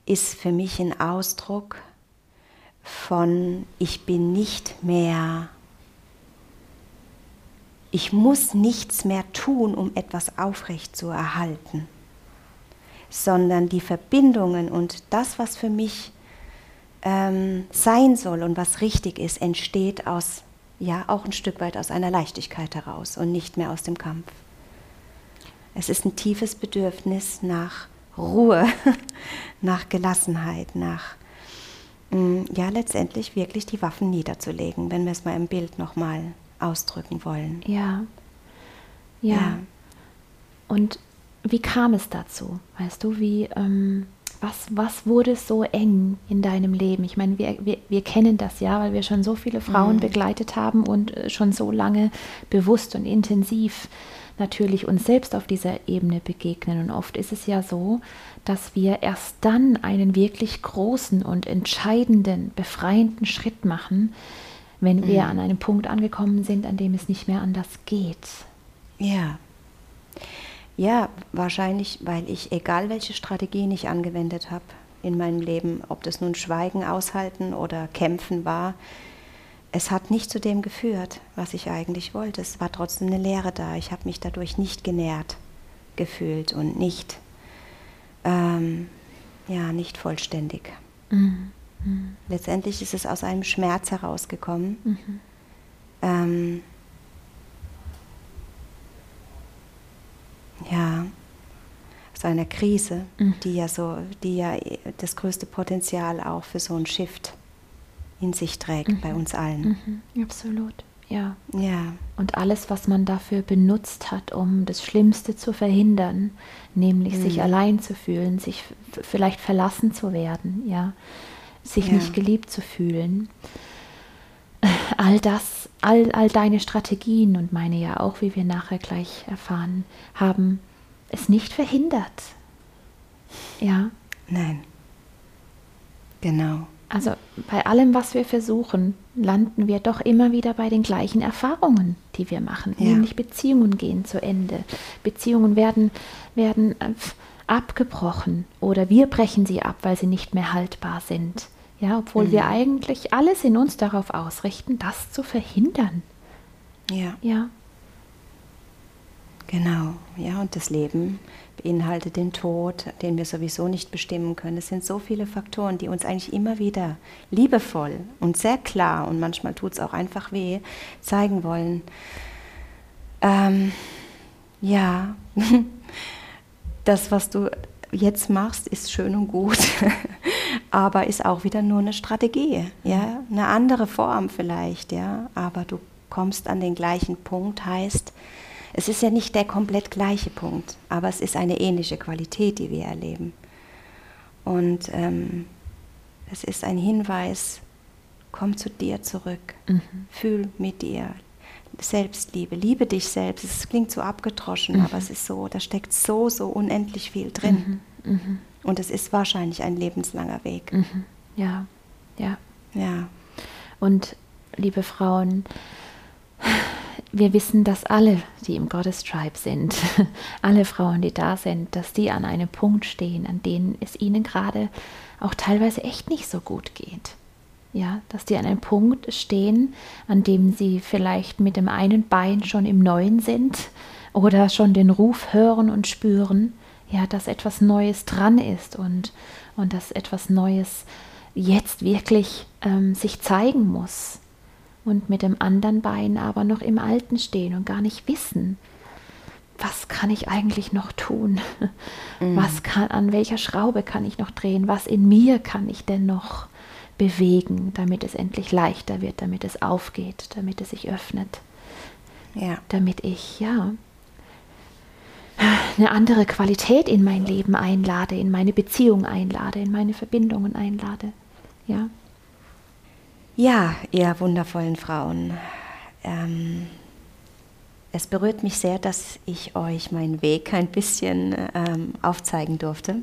ist für mich ein Ausdruck von, ich bin nicht mehr, ich muss nichts mehr tun, um etwas aufrecht zu erhalten, sondern die Verbindungen und das, was für mich ähm, sein soll und was richtig ist, entsteht aus ja auch ein Stück weit aus einer Leichtigkeit heraus und nicht mehr aus dem Kampf. Es ist ein tiefes Bedürfnis nach Ruhe, nach Gelassenheit, nach ja letztendlich wirklich die Waffen niederzulegen, wenn wir es mal im Bild nochmal ausdrücken wollen. Ja. ja. ja. Und wie kam es dazu? Weißt du, wie ähm, was, was wurde so eng in deinem Leben? Ich meine, wir, wir, wir kennen das ja, weil wir schon so viele Frauen mhm. begleitet haben und äh, schon so lange bewusst und intensiv natürlich uns selbst auf dieser Ebene begegnen. Und oft ist es ja so, dass wir erst dann einen wirklich großen und entscheidenden, befreienden Schritt machen, wenn wir mhm. an einem Punkt angekommen sind, an dem es nicht mehr anders geht. Ja. Ja, wahrscheinlich, weil ich, egal welche Strategien ich angewendet habe in meinem Leben, ob das nun Schweigen, Aushalten oder Kämpfen war, es hat nicht zu dem geführt, was ich eigentlich wollte. Es war trotzdem eine Leere da. Ich habe mich dadurch nicht genährt gefühlt und nicht, ähm, ja, nicht vollständig. Mhm. Mhm. Letztendlich ist es aus einem Schmerz herausgekommen. Mhm. Ähm, ja, aus einer Krise, mhm. die ja so, die ja das größte Potenzial auch für so ein Shift in sich trägt mhm. bei uns allen. Mhm. Absolut, ja. Ja. Und alles, was man dafür benutzt hat, um das Schlimmste zu verhindern, nämlich sich mhm. allein zu fühlen, sich vielleicht verlassen zu werden, ja, sich ja. nicht geliebt zu fühlen. All das all, all deine Strategien und meine ja auch, wie wir nachher gleich erfahren, haben es nicht verhindert. Ja? Nein. Genau. Also bei allem, was wir versuchen, landen wir doch immer wieder bei den gleichen Erfahrungen, die wir machen. Ja. Nämlich Beziehungen gehen zu Ende. Beziehungen werden, werden äh, abgebrochen oder wir brechen sie ab, weil sie nicht mehr haltbar sind. Ja, obwohl mhm. wir eigentlich alles in uns darauf ausrichten, das zu verhindern. Ja. Ja. Genau, ja, und das Leben beinhaltet den Tod, den wir sowieso nicht bestimmen können. Es sind so viele Faktoren, die uns eigentlich immer wieder liebevoll und sehr klar, und manchmal tut es auch einfach weh, zeigen wollen. Ähm, ja, das, was du jetzt machst, ist schön und gut, aber ist auch wieder nur eine Strategie, ja, eine andere Form vielleicht, ja, aber du kommst an den gleichen Punkt, heißt, es ist ja nicht der komplett gleiche Punkt, aber es ist eine ähnliche Qualität, die wir erleben. Und ähm, es ist ein Hinweis, komm zu dir zurück, mhm. fühl mit dir, Selbstliebe, liebe dich selbst. Es klingt so abgedroschen, mhm. aber es ist so, da steckt so, so unendlich viel drin. Mhm. Mhm. Und es ist wahrscheinlich ein lebenslanger Weg. Mhm. Ja, ja. Ja. Und liebe Frauen, wir wissen, dass alle, die im Goddess Tribe sind, alle Frauen, die da sind, dass die an einem Punkt stehen, an dem es ihnen gerade auch teilweise echt nicht so gut geht. Ja, dass die an einem Punkt stehen, an dem sie vielleicht mit dem einen Bein schon im Neuen sind oder schon den Ruf hören und spüren, ja, dass etwas Neues dran ist und, und dass etwas Neues jetzt wirklich ähm, sich zeigen muss. Und mit dem anderen Bein aber noch im Alten stehen und gar nicht wissen, was kann ich eigentlich noch tun? Mhm. Was kann, an welcher Schraube kann ich noch drehen? Was in mir kann ich denn noch bewegen, damit es endlich leichter wird, damit es aufgeht, damit es sich öffnet? Ja. Damit ich, ja, eine andere Qualität in mein Leben einlade, in meine Beziehung einlade, in meine Verbindungen einlade. Ja, ja ihr wundervollen Frauen. Ähm, es berührt mich sehr, dass ich euch meinen Weg ein bisschen ähm, aufzeigen durfte.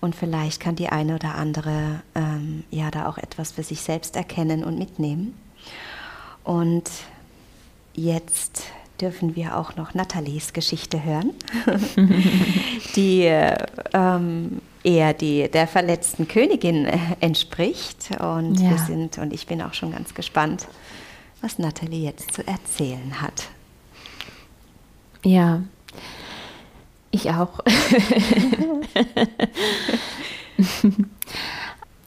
Und vielleicht kann die eine oder andere ähm, ja da auch etwas für sich selbst erkennen und mitnehmen. Und jetzt dürfen wir auch noch Nathalies Geschichte hören, die ähm, eher die, der verletzten Königin äh, entspricht. Und ja. wir sind, und ich bin auch schon ganz gespannt, was Nathalie jetzt zu erzählen hat. Ja, ich auch.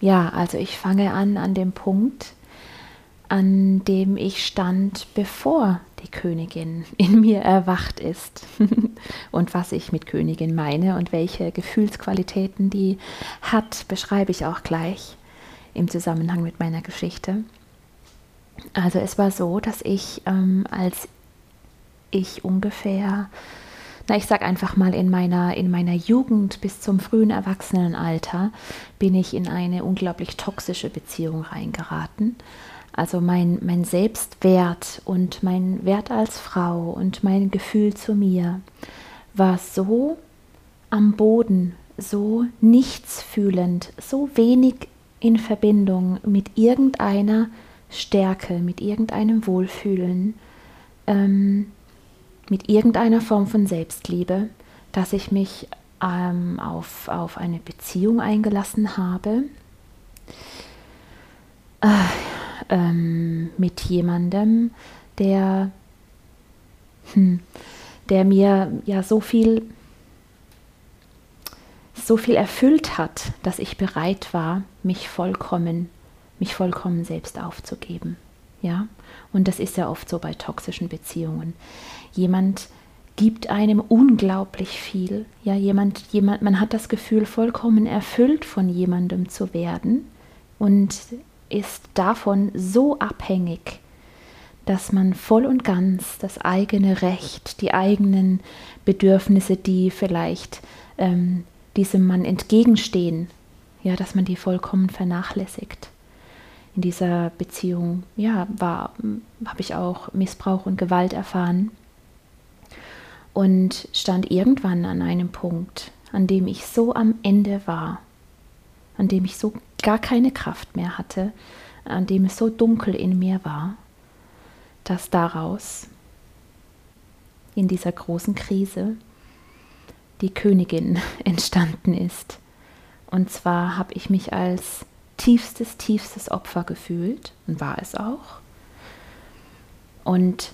ja, also ich fange an an dem Punkt, an dem ich stand, bevor die Königin in mir erwacht ist. und was ich mit Königin meine und welche Gefühlsqualitäten die hat, beschreibe ich auch gleich im Zusammenhang mit meiner Geschichte. Also es war so, dass ich, ähm, als ich ungefähr, na ich sag einfach mal in meiner, in meiner Jugend bis zum frühen Erwachsenenalter, bin ich in eine unglaublich toxische Beziehung reingeraten also mein, mein Selbstwert und mein Wert als Frau und mein Gefühl zu mir war so am Boden, so nichtsfühlend, so wenig in Verbindung mit irgendeiner Stärke, mit irgendeinem Wohlfühlen, ähm, mit irgendeiner Form von Selbstliebe, dass ich mich ähm, auf, auf eine Beziehung eingelassen habe. Äh, ähm, mit jemandem, der, hm, der mir ja so viel, so viel erfüllt hat, dass ich bereit war, mich vollkommen, mich vollkommen selbst aufzugeben. Ja, und das ist ja oft so bei toxischen Beziehungen. Jemand gibt einem unglaublich viel. Ja, jemand, jemand, man hat das Gefühl, vollkommen erfüllt von jemandem zu werden. Und ist davon so abhängig, dass man voll und ganz das eigene Recht, die eigenen Bedürfnisse, die vielleicht ähm, diesem Mann entgegenstehen, ja, dass man die vollkommen vernachlässigt. In dieser Beziehung, ja, war, habe ich auch Missbrauch und Gewalt erfahren und stand irgendwann an einem Punkt, an dem ich so am Ende war, an dem ich so gar keine Kraft mehr hatte, an dem es so dunkel in mir war, dass daraus in dieser großen Krise die Königin entstanden ist. Und zwar habe ich mich als tiefstes, tiefstes Opfer gefühlt und war es auch. Und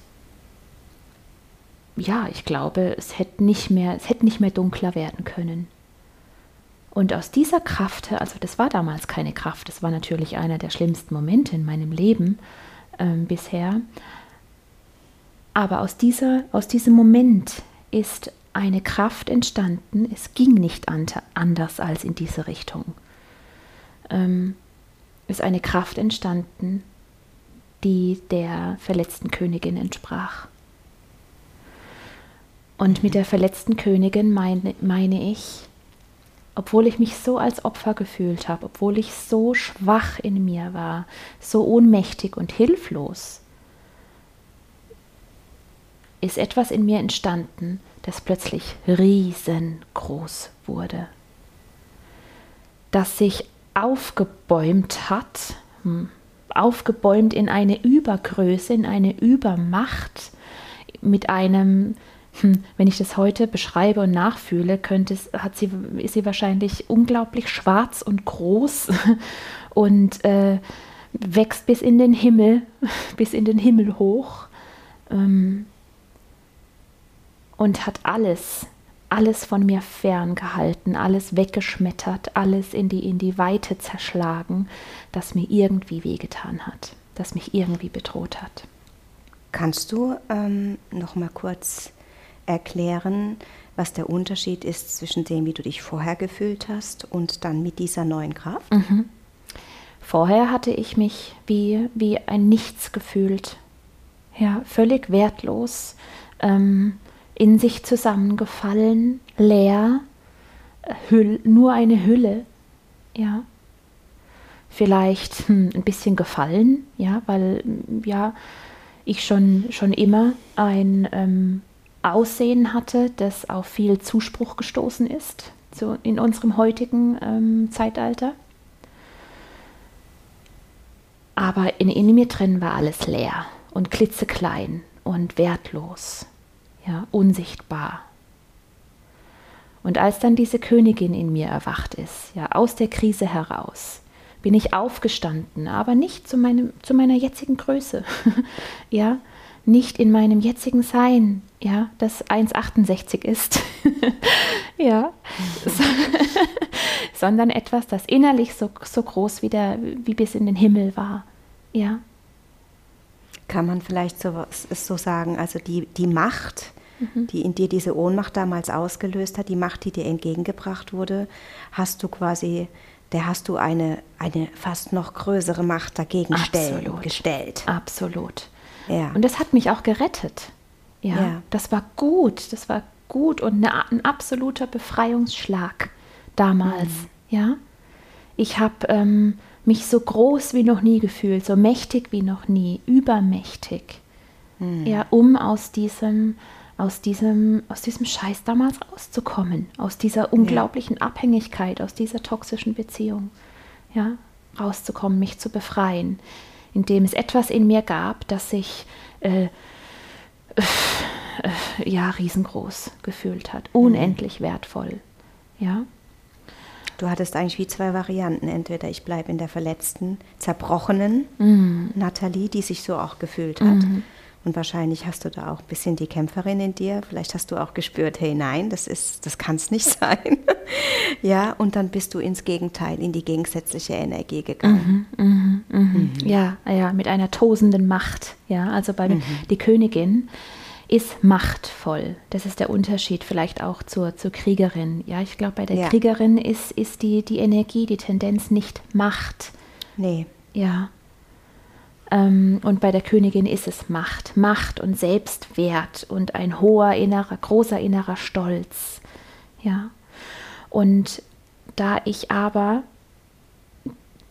ja, ich glaube, es hätte nicht mehr, es hätte nicht mehr dunkler werden können. Und aus dieser Kraft, also das war damals keine Kraft, das war natürlich einer der schlimmsten Momente in meinem Leben äh, bisher, aber aus, dieser, aus diesem Moment ist eine Kraft entstanden, es ging nicht anders als in diese Richtung. Ähm, ist eine Kraft entstanden, die der verletzten Königin entsprach. Und mit der verletzten Königin meine, meine ich obwohl ich mich so als Opfer gefühlt habe, obwohl ich so schwach in mir war, so ohnmächtig und hilflos, ist etwas in mir entstanden, das plötzlich riesengroß wurde, das sich aufgebäumt hat, hm, aufgebäumt in eine Übergröße, in eine Übermacht, mit einem hm, wenn ich das heute beschreibe und nachfühle, könnte es, hat sie, ist sie wahrscheinlich unglaublich schwarz und groß und äh, wächst bis in den Himmel, bis in den Himmel hoch ähm, und hat alles, alles von mir ferngehalten, alles weggeschmettert, alles in die, in die Weite zerschlagen, das mir irgendwie wehgetan hat, das mich irgendwie bedroht hat. Kannst du ähm, noch mal kurz erklären, was der Unterschied ist zwischen dem, wie du dich vorher gefühlt hast und dann mit dieser neuen Kraft? Mhm. Vorher hatte ich mich wie, wie ein Nichts gefühlt. Ja, völlig wertlos, ähm, in sich zusammengefallen, leer, Hüll, nur eine Hülle. Ja. Vielleicht hm, ein bisschen gefallen, ja, weil ja, ich schon, schon immer ein ähm, Aussehen hatte, das auf viel Zuspruch gestoßen ist, so in unserem heutigen ähm, Zeitalter. Aber in, in mir drin war alles leer und klitzeklein und wertlos, ja, unsichtbar. Und als dann diese Königin in mir erwacht ist, ja, aus der Krise heraus, bin ich aufgestanden, aber nicht zu, meinem, zu meiner jetzigen Größe, ja, nicht in meinem jetzigen Sein, ja, das 1,68 ist, ja, sondern etwas, das innerlich so, so groß wie, der, wie bis in den Himmel war, ja. Kann man vielleicht so, so sagen, also die, die Macht, mhm. die in dir diese Ohnmacht damals ausgelöst hat, die Macht, die dir entgegengebracht wurde, hast du quasi, der hast du eine, eine fast noch größere Macht dagegen Absolut. gestellt. Absolut. Ja. Und das hat mich auch gerettet. Ja, ja. das war gut, das war gut und eine, ein absoluter Befreiungsschlag damals. Mhm. Ja, ich habe ähm, mich so groß wie noch nie gefühlt, so mächtig wie noch nie, übermächtig. Mhm. Ja, um aus diesem, aus diesem, aus diesem Scheiß damals rauszukommen, aus dieser unglaublichen ja. Abhängigkeit, aus dieser toxischen Beziehung. Ja, rauszukommen, mich zu befreien, indem es etwas in mir gab, das sich äh, äh, ja riesengroß gefühlt hat, mhm. unendlich wertvoll. Ja. Du hattest eigentlich wie zwei Varianten. Entweder ich bleibe in der verletzten, zerbrochenen mhm. Nathalie, die sich so auch gefühlt hat. Mhm. Und wahrscheinlich hast du da auch ein bisschen die Kämpferin in dir. Vielleicht hast du auch gespürt, hey, nein, das ist, das kann es nicht sein. ja, und dann bist du ins Gegenteil, in die gegensätzliche Energie gegangen. Mhm, mh, mh. Mhm. Ja, ja, mit einer tosenden Macht. Ja, also bei mhm. die Königin ist machtvoll. Das ist der Unterschied vielleicht auch zur, zur Kriegerin. Ja, ich glaube, bei der ja. Kriegerin ist, ist die, die Energie, die Tendenz nicht Macht. Nee. Ja. Ähm, und bei der Königin ist es Macht. Macht und Selbstwert und ein hoher innerer, großer innerer Stolz. Ja. Und da ich aber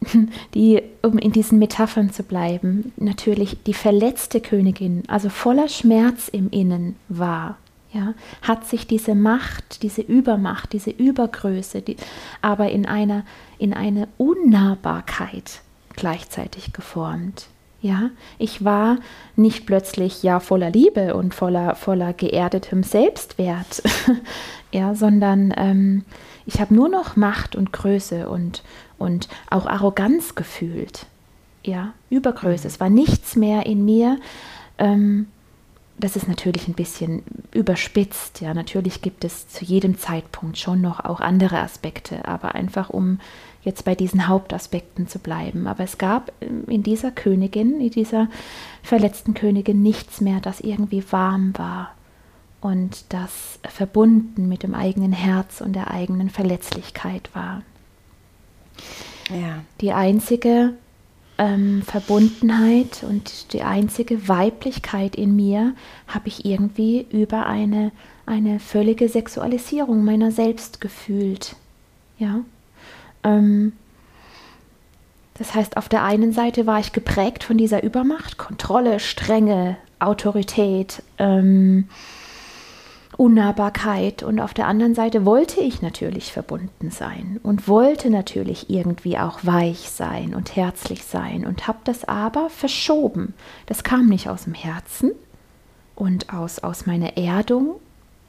die, um in diesen Metaphern zu bleiben, natürlich die verletzte Königin, also voller Schmerz im Innen war, ja, hat sich diese Macht, diese Übermacht, diese Übergröße, die, aber in einer in eine Unnahbarkeit gleichzeitig geformt. Ja, ich war nicht plötzlich ja voller Liebe und voller voller geerdetem Selbstwert, ja, sondern ähm, ich habe nur noch Macht und Größe und und auch Arroganz gefühlt. Ja, Übergröße. Es war nichts mehr in mir. Ähm, das ist natürlich ein bisschen überspitzt. Ja, natürlich gibt es zu jedem Zeitpunkt schon noch auch andere Aspekte, aber einfach um jetzt bei diesen Hauptaspekten zu bleiben. Aber es gab ähm, in dieser Königin, in dieser verletzten Königin nichts mehr, das irgendwie warm war und das verbunden mit dem eigenen Herz und der eigenen Verletzlichkeit war. Ja. Die einzige ähm, Verbundenheit und die einzige Weiblichkeit in mir habe ich irgendwie über eine, eine völlige Sexualisierung meiner selbst gefühlt. Ja. Ähm, das heißt, auf der einen Seite war ich geprägt von dieser Übermacht, Kontrolle, Strenge, Autorität, ähm, Unnahbarkeit und auf der anderen Seite wollte ich natürlich verbunden sein und wollte natürlich irgendwie auch weich sein und herzlich sein und habe das aber verschoben. Das kam nicht aus dem Herzen und aus, aus meiner Erdung,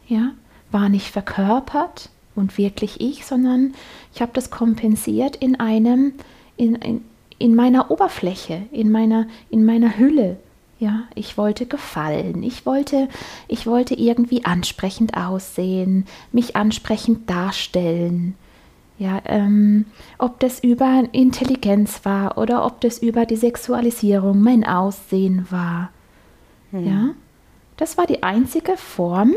ja, war nicht verkörpert und wirklich ich, sondern ich habe das kompensiert in einem, in, in, in meiner Oberfläche, in meiner, in meiner Hülle. Ja, ich wollte gefallen. Ich wollte, ich wollte irgendwie ansprechend aussehen, mich ansprechend darstellen. Ja, ähm, ob das über Intelligenz war oder ob das über die Sexualisierung, mein Aussehen war. Hm. Ja, das war die einzige Form,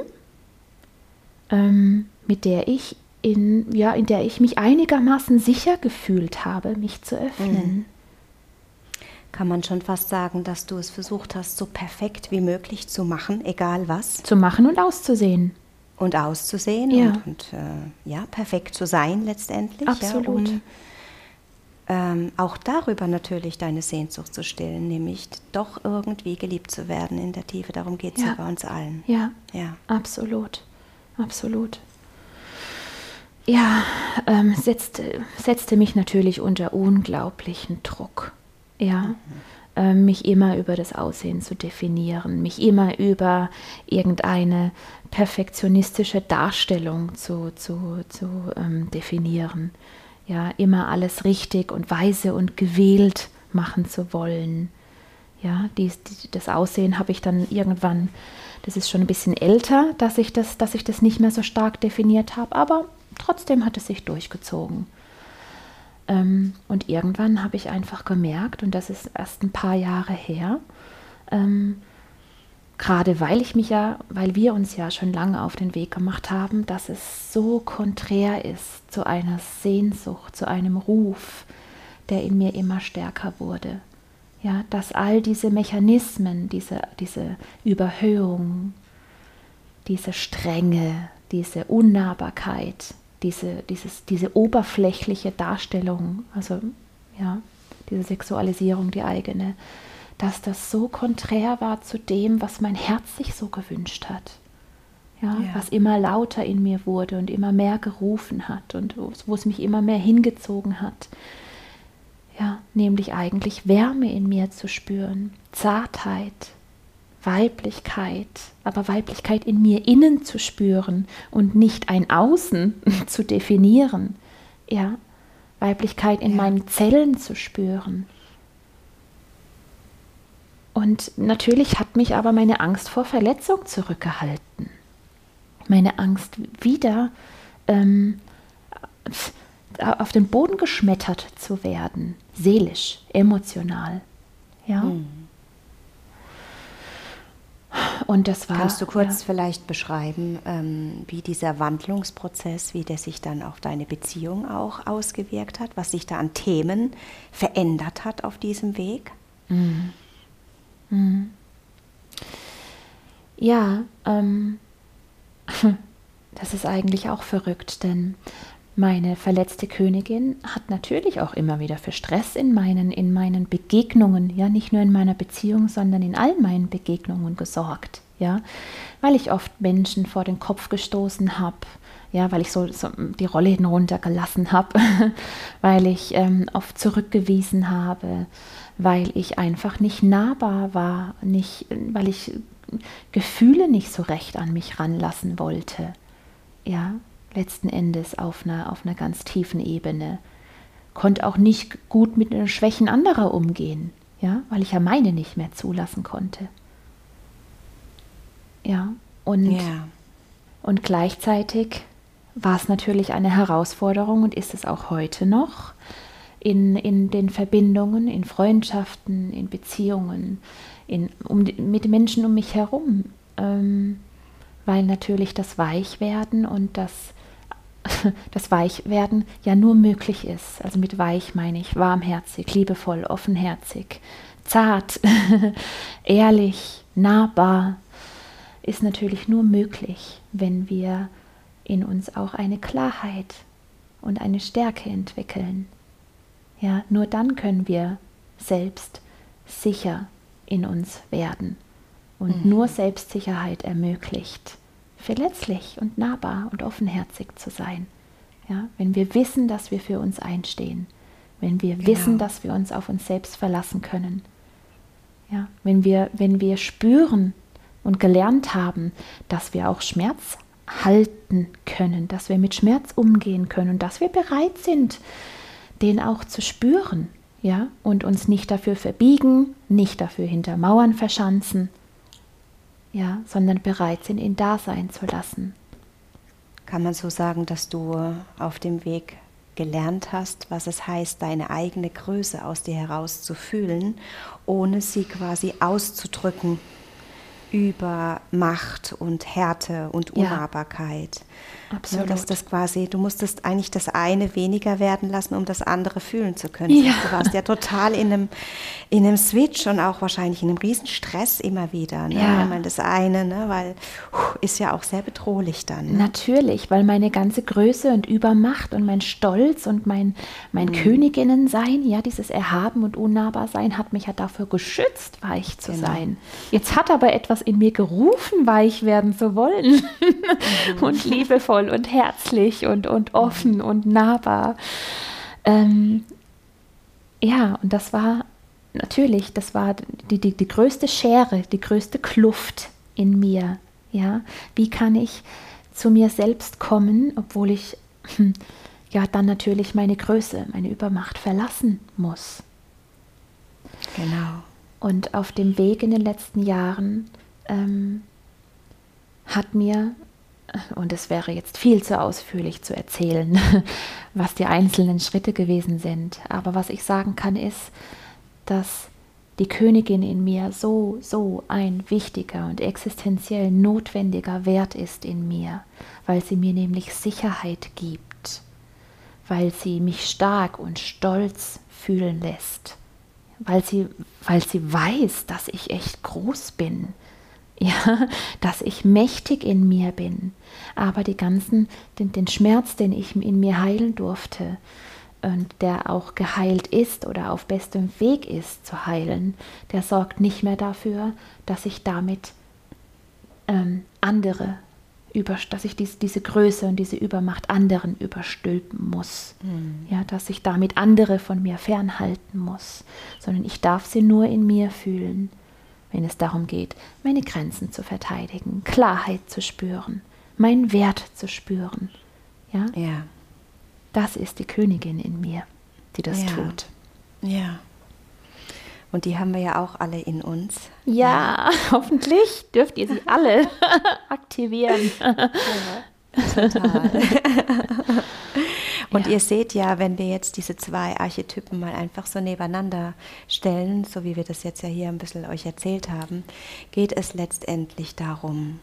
ähm, mit der ich in, ja, in der ich mich einigermaßen sicher gefühlt habe, mich zu öffnen. Mhm. Kann man schon fast sagen, dass du es versucht hast, so perfekt wie möglich zu machen, egal was? Zu machen und auszusehen. Und auszusehen ja. und, und äh, ja, perfekt zu sein letztendlich. Absolut. Ja, um, ähm, auch darüber natürlich deine Sehnsucht zu stillen, nämlich doch irgendwie geliebt zu werden in der Tiefe. Darum geht es ja. ja bei uns allen. Ja, ja. absolut. Absolut ja, ähm, setzte, setzte mich natürlich unter unglaublichen Druck. Ja. Ähm, mich immer über das Aussehen zu definieren, mich immer über irgendeine perfektionistische Darstellung zu, zu, zu ähm, definieren. Ja, immer alles richtig und weise und gewählt machen zu wollen. Ja, dies, die, das Aussehen habe ich dann irgendwann, das ist schon ein bisschen älter, dass ich das, dass ich das nicht mehr so stark definiert habe, aber trotzdem hat es sich durchgezogen. Ähm, und irgendwann habe ich einfach gemerkt, und das ist erst ein paar Jahre her, ähm, gerade weil ich mich ja, weil wir uns ja schon lange auf den Weg gemacht haben, dass es so konträr ist zu einer Sehnsucht, zu einem Ruf, der in mir immer stärker wurde. Ja, dass all diese Mechanismen, diese, diese Überhöhung, diese Strenge, diese Unnahbarkeit, diese, dieses, diese oberflächliche Darstellung, also ja, diese Sexualisierung, die eigene, dass das so konträr war zu dem, was mein Herz sich so gewünscht hat. Ja, ja. was immer lauter in mir wurde und immer mehr gerufen hat und wo es mich immer mehr hingezogen hat. Ja, nämlich eigentlich Wärme in mir zu spüren, Zartheit, Weiblichkeit, aber Weiblichkeit in mir innen zu spüren und nicht ein Außen zu definieren. Ja, Weiblichkeit in ja. meinen Zellen zu spüren. Und natürlich hat mich aber meine Angst vor Verletzung zurückgehalten. Meine Angst, wieder ähm, auf den Boden geschmettert zu werden, seelisch, emotional. Ja. Mhm. Und das war. Kannst du kurz ja. vielleicht beschreiben, ähm, wie dieser Wandlungsprozess, wie der sich dann auf deine Beziehung auch ausgewirkt hat, was sich da an Themen verändert hat auf diesem Weg? Mhm. Mhm. Ja, ähm, das ist eigentlich auch verrückt, denn meine verletzte Königin hat natürlich auch immer wieder für Stress in meinen, in meinen Begegnungen, ja, nicht nur in meiner Beziehung, sondern in all meinen Begegnungen gesorgt, ja, weil ich oft Menschen vor den Kopf gestoßen habe, ja, weil ich so, so die Rolle hinuntergelassen habe, weil ich ähm, oft zurückgewiesen habe, weil ich einfach nicht nahbar war, nicht, weil ich Gefühle nicht so recht an mich ranlassen wollte, ja, letzten Endes auf einer, auf einer ganz tiefen Ebene. Konnte auch nicht gut mit den Schwächen anderer umgehen, ja, weil ich ja meine nicht mehr zulassen konnte. Ja, und, yeah. und gleichzeitig war es natürlich eine Herausforderung und ist es auch heute noch in, in den Verbindungen, in Freundschaften, in Beziehungen, in, um, mit Menschen um mich herum, ähm, weil natürlich das Weichwerden und das das Weichwerden ja nur möglich ist. Also mit weich meine ich warmherzig, liebevoll, offenherzig, zart, ehrlich, nahbar, ist natürlich nur möglich, wenn wir in uns auch eine Klarheit und eine Stärke entwickeln. Ja, nur dann können wir selbst sicher in uns werden. Und mhm. nur Selbstsicherheit ermöglicht verletzlich und nahbar und offenherzig zu sein. Ja, wenn wir wissen, dass wir für uns einstehen, wenn wir genau. wissen, dass wir uns auf uns selbst verlassen können. Ja, wenn wir, wenn wir spüren und gelernt haben, dass wir auch Schmerz halten können, dass wir mit Schmerz umgehen können und dass wir bereit sind, den auch zu spüren. ja, und uns nicht dafür verbiegen, nicht dafür hinter Mauern verschanzen, ja, sondern bereit sind, ihn da sein zu lassen. Kann man so sagen, dass du auf dem Weg gelernt hast, was es heißt, deine eigene Größe aus dir heraus zu fühlen, ohne sie quasi auszudrücken über Macht und Härte und Unnahbarkeit. Ja. Absolut. Dass das quasi, du musstest eigentlich das eine weniger werden lassen, um das andere fühlen zu können. Ja. Du warst ja total in einem, in einem Switch und auch wahrscheinlich in einem Riesenstress immer wieder. Ne? Ja. Einmal das eine, ne? weil ist ja auch sehr bedrohlich dann. Ne? Natürlich, weil meine ganze Größe und Übermacht und mein Stolz und mein, mein mhm. Königinnensein, ja, dieses Erhaben und unnahbar sein, hat mich ja dafür geschützt, weich zu genau. sein. Jetzt hat aber etwas in mir gerufen, weich werden zu wollen mhm. und liebevoll liebevoll und herzlich und, und offen und nahbar. Ähm, ja, und das war natürlich, das war die, die, die größte Schere, die größte Kluft in mir. Ja, wie kann ich zu mir selbst kommen, obwohl ich hm, ja dann natürlich meine Größe, meine Übermacht verlassen muss. Genau. Und auf dem Weg in den letzten Jahren ähm, hat mir und es wäre jetzt viel zu ausführlich zu erzählen, was die einzelnen Schritte gewesen sind. Aber was ich sagen kann, ist, dass die Königin in mir so, so ein wichtiger und existenziell notwendiger Wert ist in mir, weil sie mir nämlich Sicherheit gibt, weil sie mich stark und stolz fühlen lässt, weil sie, weil sie weiß, dass ich echt groß bin, ja, dass ich mächtig in mir bin, aber die ganzen, den, den Schmerz, den ich in mir heilen durfte und der auch geheilt ist oder auf bestem Weg ist zu heilen, der sorgt nicht mehr dafür, dass ich damit ähm, andere über, dass ich dies, diese Größe und diese Übermacht anderen überstülpen muss. Mhm. Ja, dass ich damit andere von mir fernhalten muss, sondern ich darf sie nur in mir fühlen wenn es darum geht, meine Grenzen zu verteidigen, Klarheit zu spüren, meinen Wert zu spüren. Ja? ja. Das ist die Königin in mir, die das ja. tut. Ja. Und die haben wir ja auch alle in uns. Ja, ja. hoffentlich dürft ihr sie alle aktivieren. Ja, total. Und ja. ihr seht ja, wenn wir jetzt diese zwei Archetypen mal einfach so nebeneinander stellen, so wie wir das jetzt ja hier ein bisschen euch erzählt haben, geht es letztendlich darum,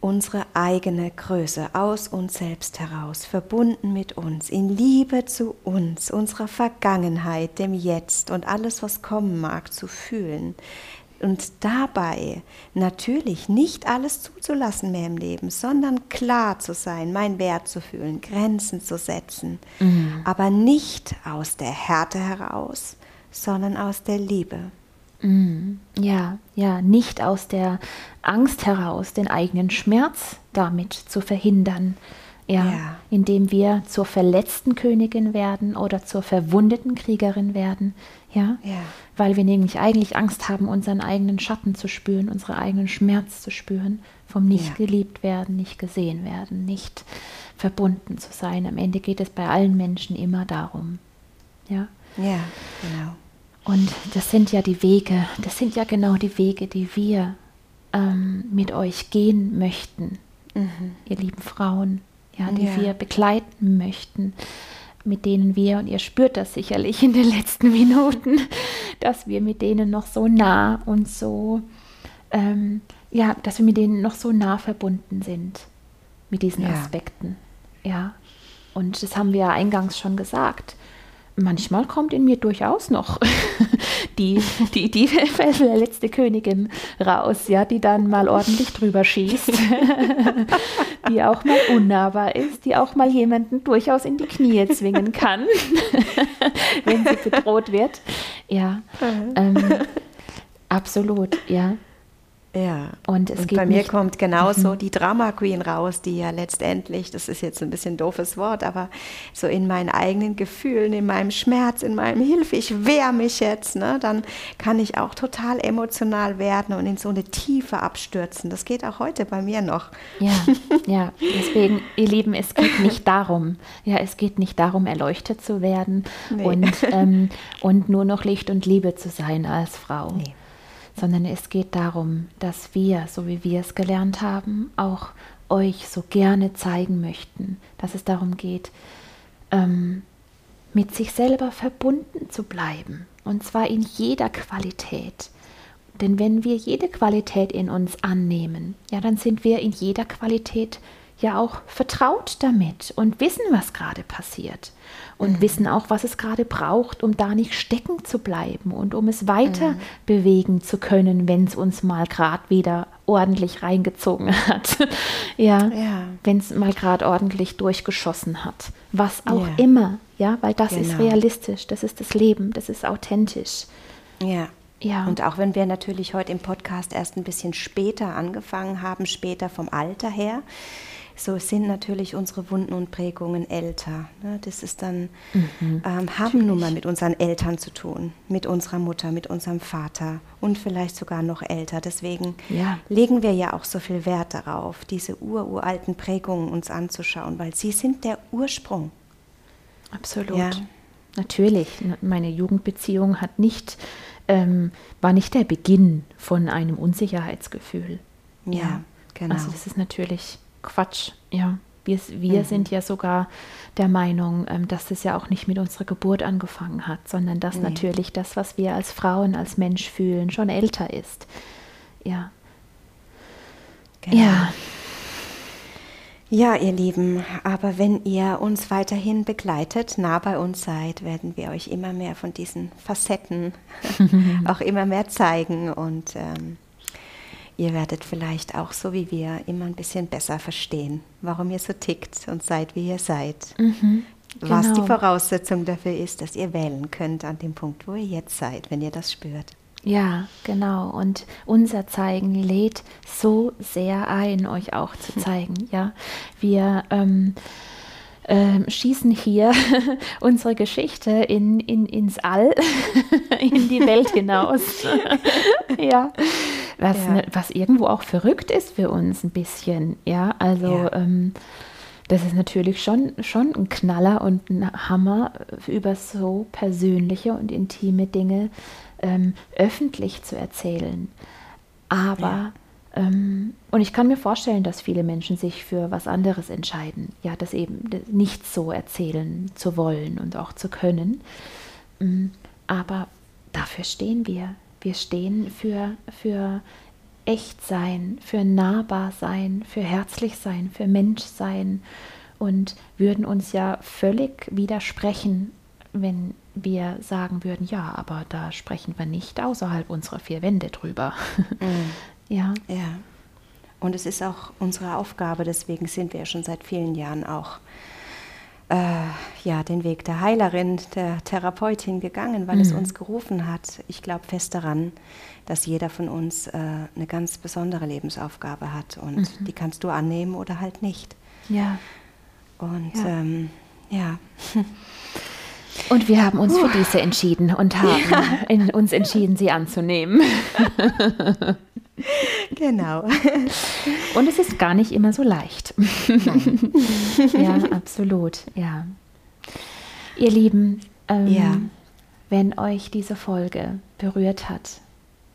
unsere eigene Größe aus uns selbst heraus, verbunden mit uns, in Liebe zu uns, unserer Vergangenheit, dem Jetzt und alles, was kommen mag, zu fühlen, und dabei natürlich nicht alles zuzulassen mehr im Leben, sondern klar zu sein, meinen Wert zu fühlen, Grenzen zu setzen, mhm. aber nicht aus der Härte heraus, sondern aus der Liebe. Mhm. Ja, ja, nicht aus der Angst heraus, den eigenen Schmerz damit zu verhindern, ja, ja, indem wir zur verletzten Königin werden oder zur verwundeten Kriegerin werden, ja? ja, weil wir nämlich eigentlich Angst haben, unseren eigenen Schatten zu spüren, unseren eigenen Schmerz zu spüren, vom nicht ja. geliebt werden, nicht gesehen werden, nicht verbunden zu sein. Am Ende geht es bei allen Menschen immer darum, ja. Ja, genau. Und das sind ja die Wege, das sind ja genau die Wege, die wir ähm, mit euch gehen möchten, mhm. ihr lieben Frauen ja, die ja. wir begleiten möchten, mit denen wir, und ihr spürt das sicherlich in den letzten Minuten, dass wir mit denen noch so nah und so, ähm, ja, dass wir mit denen noch so nah verbunden sind, mit diesen ja. Aspekten. Ja, und das haben wir ja eingangs schon gesagt manchmal kommt in mir durchaus noch die, die, die verletzte Königin raus, ja, die dann mal ordentlich drüber schießt, die auch mal unnahbar ist, die auch mal jemanden durchaus in die Knie zwingen kann, wenn sie bedroht wird. Ja, ähm, absolut, ja. Ja. Und, es und bei mir kommt genauso mhm. die Drama Queen raus, die ja letztendlich, das ist jetzt ein bisschen ein doofes Wort, aber so in meinen eigenen Gefühlen, in meinem Schmerz, in meinem Hilfe, ich wehre mich jetzt, ne, dann kann ich auch total emotional werden und in so eine Tiefe abstürzen. Das geht auch heute bei mir noch. Ja, ja. Deswegen, ihr Lieben, es geht nicht darum, ja, es geht nicht darum, erleuchtet zu werden nee. und, ähm, und nur noch Licht und Liebe zu sein als Frau. Nee sondern es geht darum, dass wir, so wie wir es gelernt haben, auch euch so gerne zeigen möchten, dass es darum geht, ähm, mit sich selber verbunden zu bleiben, und zwar in jeder Qualität. Denn wenn wir jede Qualität in uns annehmen, ja, dann sind wir in jeder Qualität ja auch vertraut damit und wissen, was gerade passiert und mhm. wissen auch, was es gerade braucht, um da nicht stecken zu bleiben und um es weiter mhm. bewegen zu können, wenn es uns mal gerade wieder ordentlich reingezogen hat. ja, ja. wenn es mal gerade ordentlich durchgeschossen hat. Was auch ja. immer, ja, weil das genau. ist realistisch, das ist das Leben, das ist authentisch. Ja. Ja. Und auch wenn wir natürlich heute im Podcast erst ein bisschen später angefangen haben, später vom Alter her, so sind natürlich unsere Wunden und Prägungen älter. Ne? Das ist dann, mhm, ähm, haben nun mal mit unseren Eltern zu tun, mit unserer Mutter, mit unserem Vater und vielleicht sogar noch älter. Deswegen ja. legen wir ja auch so viel Wert darauf, diese ururalten Prägungen uns anzuschauen, weil sie sind der Ursprung. Absolut. Ja. Natürlich. Meine Jugendbeziehung hat nicht, ähm, war nicht der Beginn von einem Unsicherheitsgefühl. Ja, ja. genau. Also das ist natürlich Quatsch, ja. Wir, wir mhm. sind ja sogar der Meinung, ähm, dass es ja auch nicht mit unserer Geburt angefangen hat, sondern dass nee. natürlich das, was wir als Frauen, als Mensch fühlen, schon älter ist. Ja. Genau. Ja. Ja, ihr Lieben, aber wenn ihr uns weiterhin begleitet, nah bei uns seid, werden wir euch immer mehr von diesen Facetten auch immer mehr zeigen und ähm, Ihr werdet vielleicht auch so wie wir immer ein bisschen besser verstehen, warum ihr so tickt und seid, wie ihr seid. Mhm, genau. Was die genau. Voraussetzung dafür ist, dass ihr wählen könnt an dem Punkt, wo ihr jetzt seid, wenn ihr das spürt. Ja, genau. Und unser Zeigen lädt so sehr ein, euch auch zu zeigen. Ja, wir ähm, ähm, schießen hier unsere Geschichte in, in, ins All, in die Welt hinaus. ja. Was, ja. Ne, was irgendwo auch verrückt ist für uns ein bisschen. Ja, also ja. Ähm, das ist natürlich schon, schon ein Knaller und ein Hammer, über so persönliche und intime Dinge ähm, öffentlich zu erzählen. Aber ja. Ähm, und ich kann mir vorstellen, dass viele Menschen sich für was anderes entscheiden. Ja, das eben nicht so erzählen zu wollen und auch zu können. Mm, aber dafür stehen wir. Wir stehen für, für echt sein, für nahbar sein, für herzlich sein, für Mensch sein und würden uns ja völlig widersprechen, wenn wir sagen würden, ja, aber da sprechen wir nicht außerhalb unserer vier Wände drüber. Mhm. Ja. Ja. Und es ist auch unsere Aufgabe, deswegen sind wir ja schon seit vielen Jahren auch äh, ja, den Weg der Heilerin, der Therapeutin gegangen, weil mhm. es uns gerufen hat. Ich glaube fest daran, dass jeder von uns äh, eine ganz besondere Lebensaufgabe hat und mhm. die kannst du annehmen oder halt nicht. Ja. Und ja. Ähm, ja. Und wir haben uns uh. für diese entschieden und haben ja. in, uns entschieden, sie anzunehmen. genau. Und es ist gar nicht immer so leicht. ja, absolut, ja. Ihr Lieben, ähm, ja. wenn euch diese Folge berührt hat,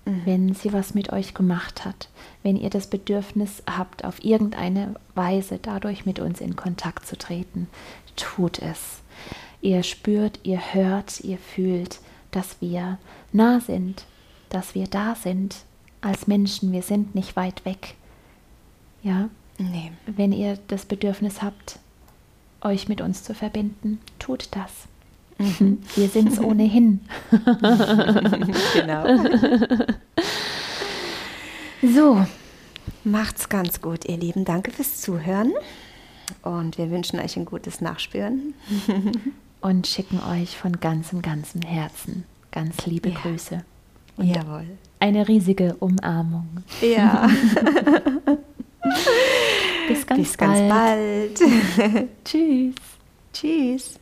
mhm. wenn sie was mit euch gemacht hat, wenn ihr das Bedürfnis habt, auf irgendeine Weise dadurch mit uns in Kontakt zu treten, tut es. Ihr spürt, ihr hört, ihr fühlt, dass wir nah sind, dass wir da sind, als Menschen, wir sind nicht weit weg. Ja? Nee. Wenn ihr das Bedürfnis habt, euch mit uns zu verbinden, tut das. Mhm. Wir sind es ohnehin. genau. so. Macht's ganz gut, ihr Lieben. Danke fürs Zuhören. Und wir wünschen euch ein gutes Nachspüren. Und schicken euch von ganzem, ganzem Herzen ganz liebe ja. Grüße. Und Jawohl. Eine riesige Umarmung. Ja. Bis ganz Bis ganz bald. bald. Tschüss. Tschüss.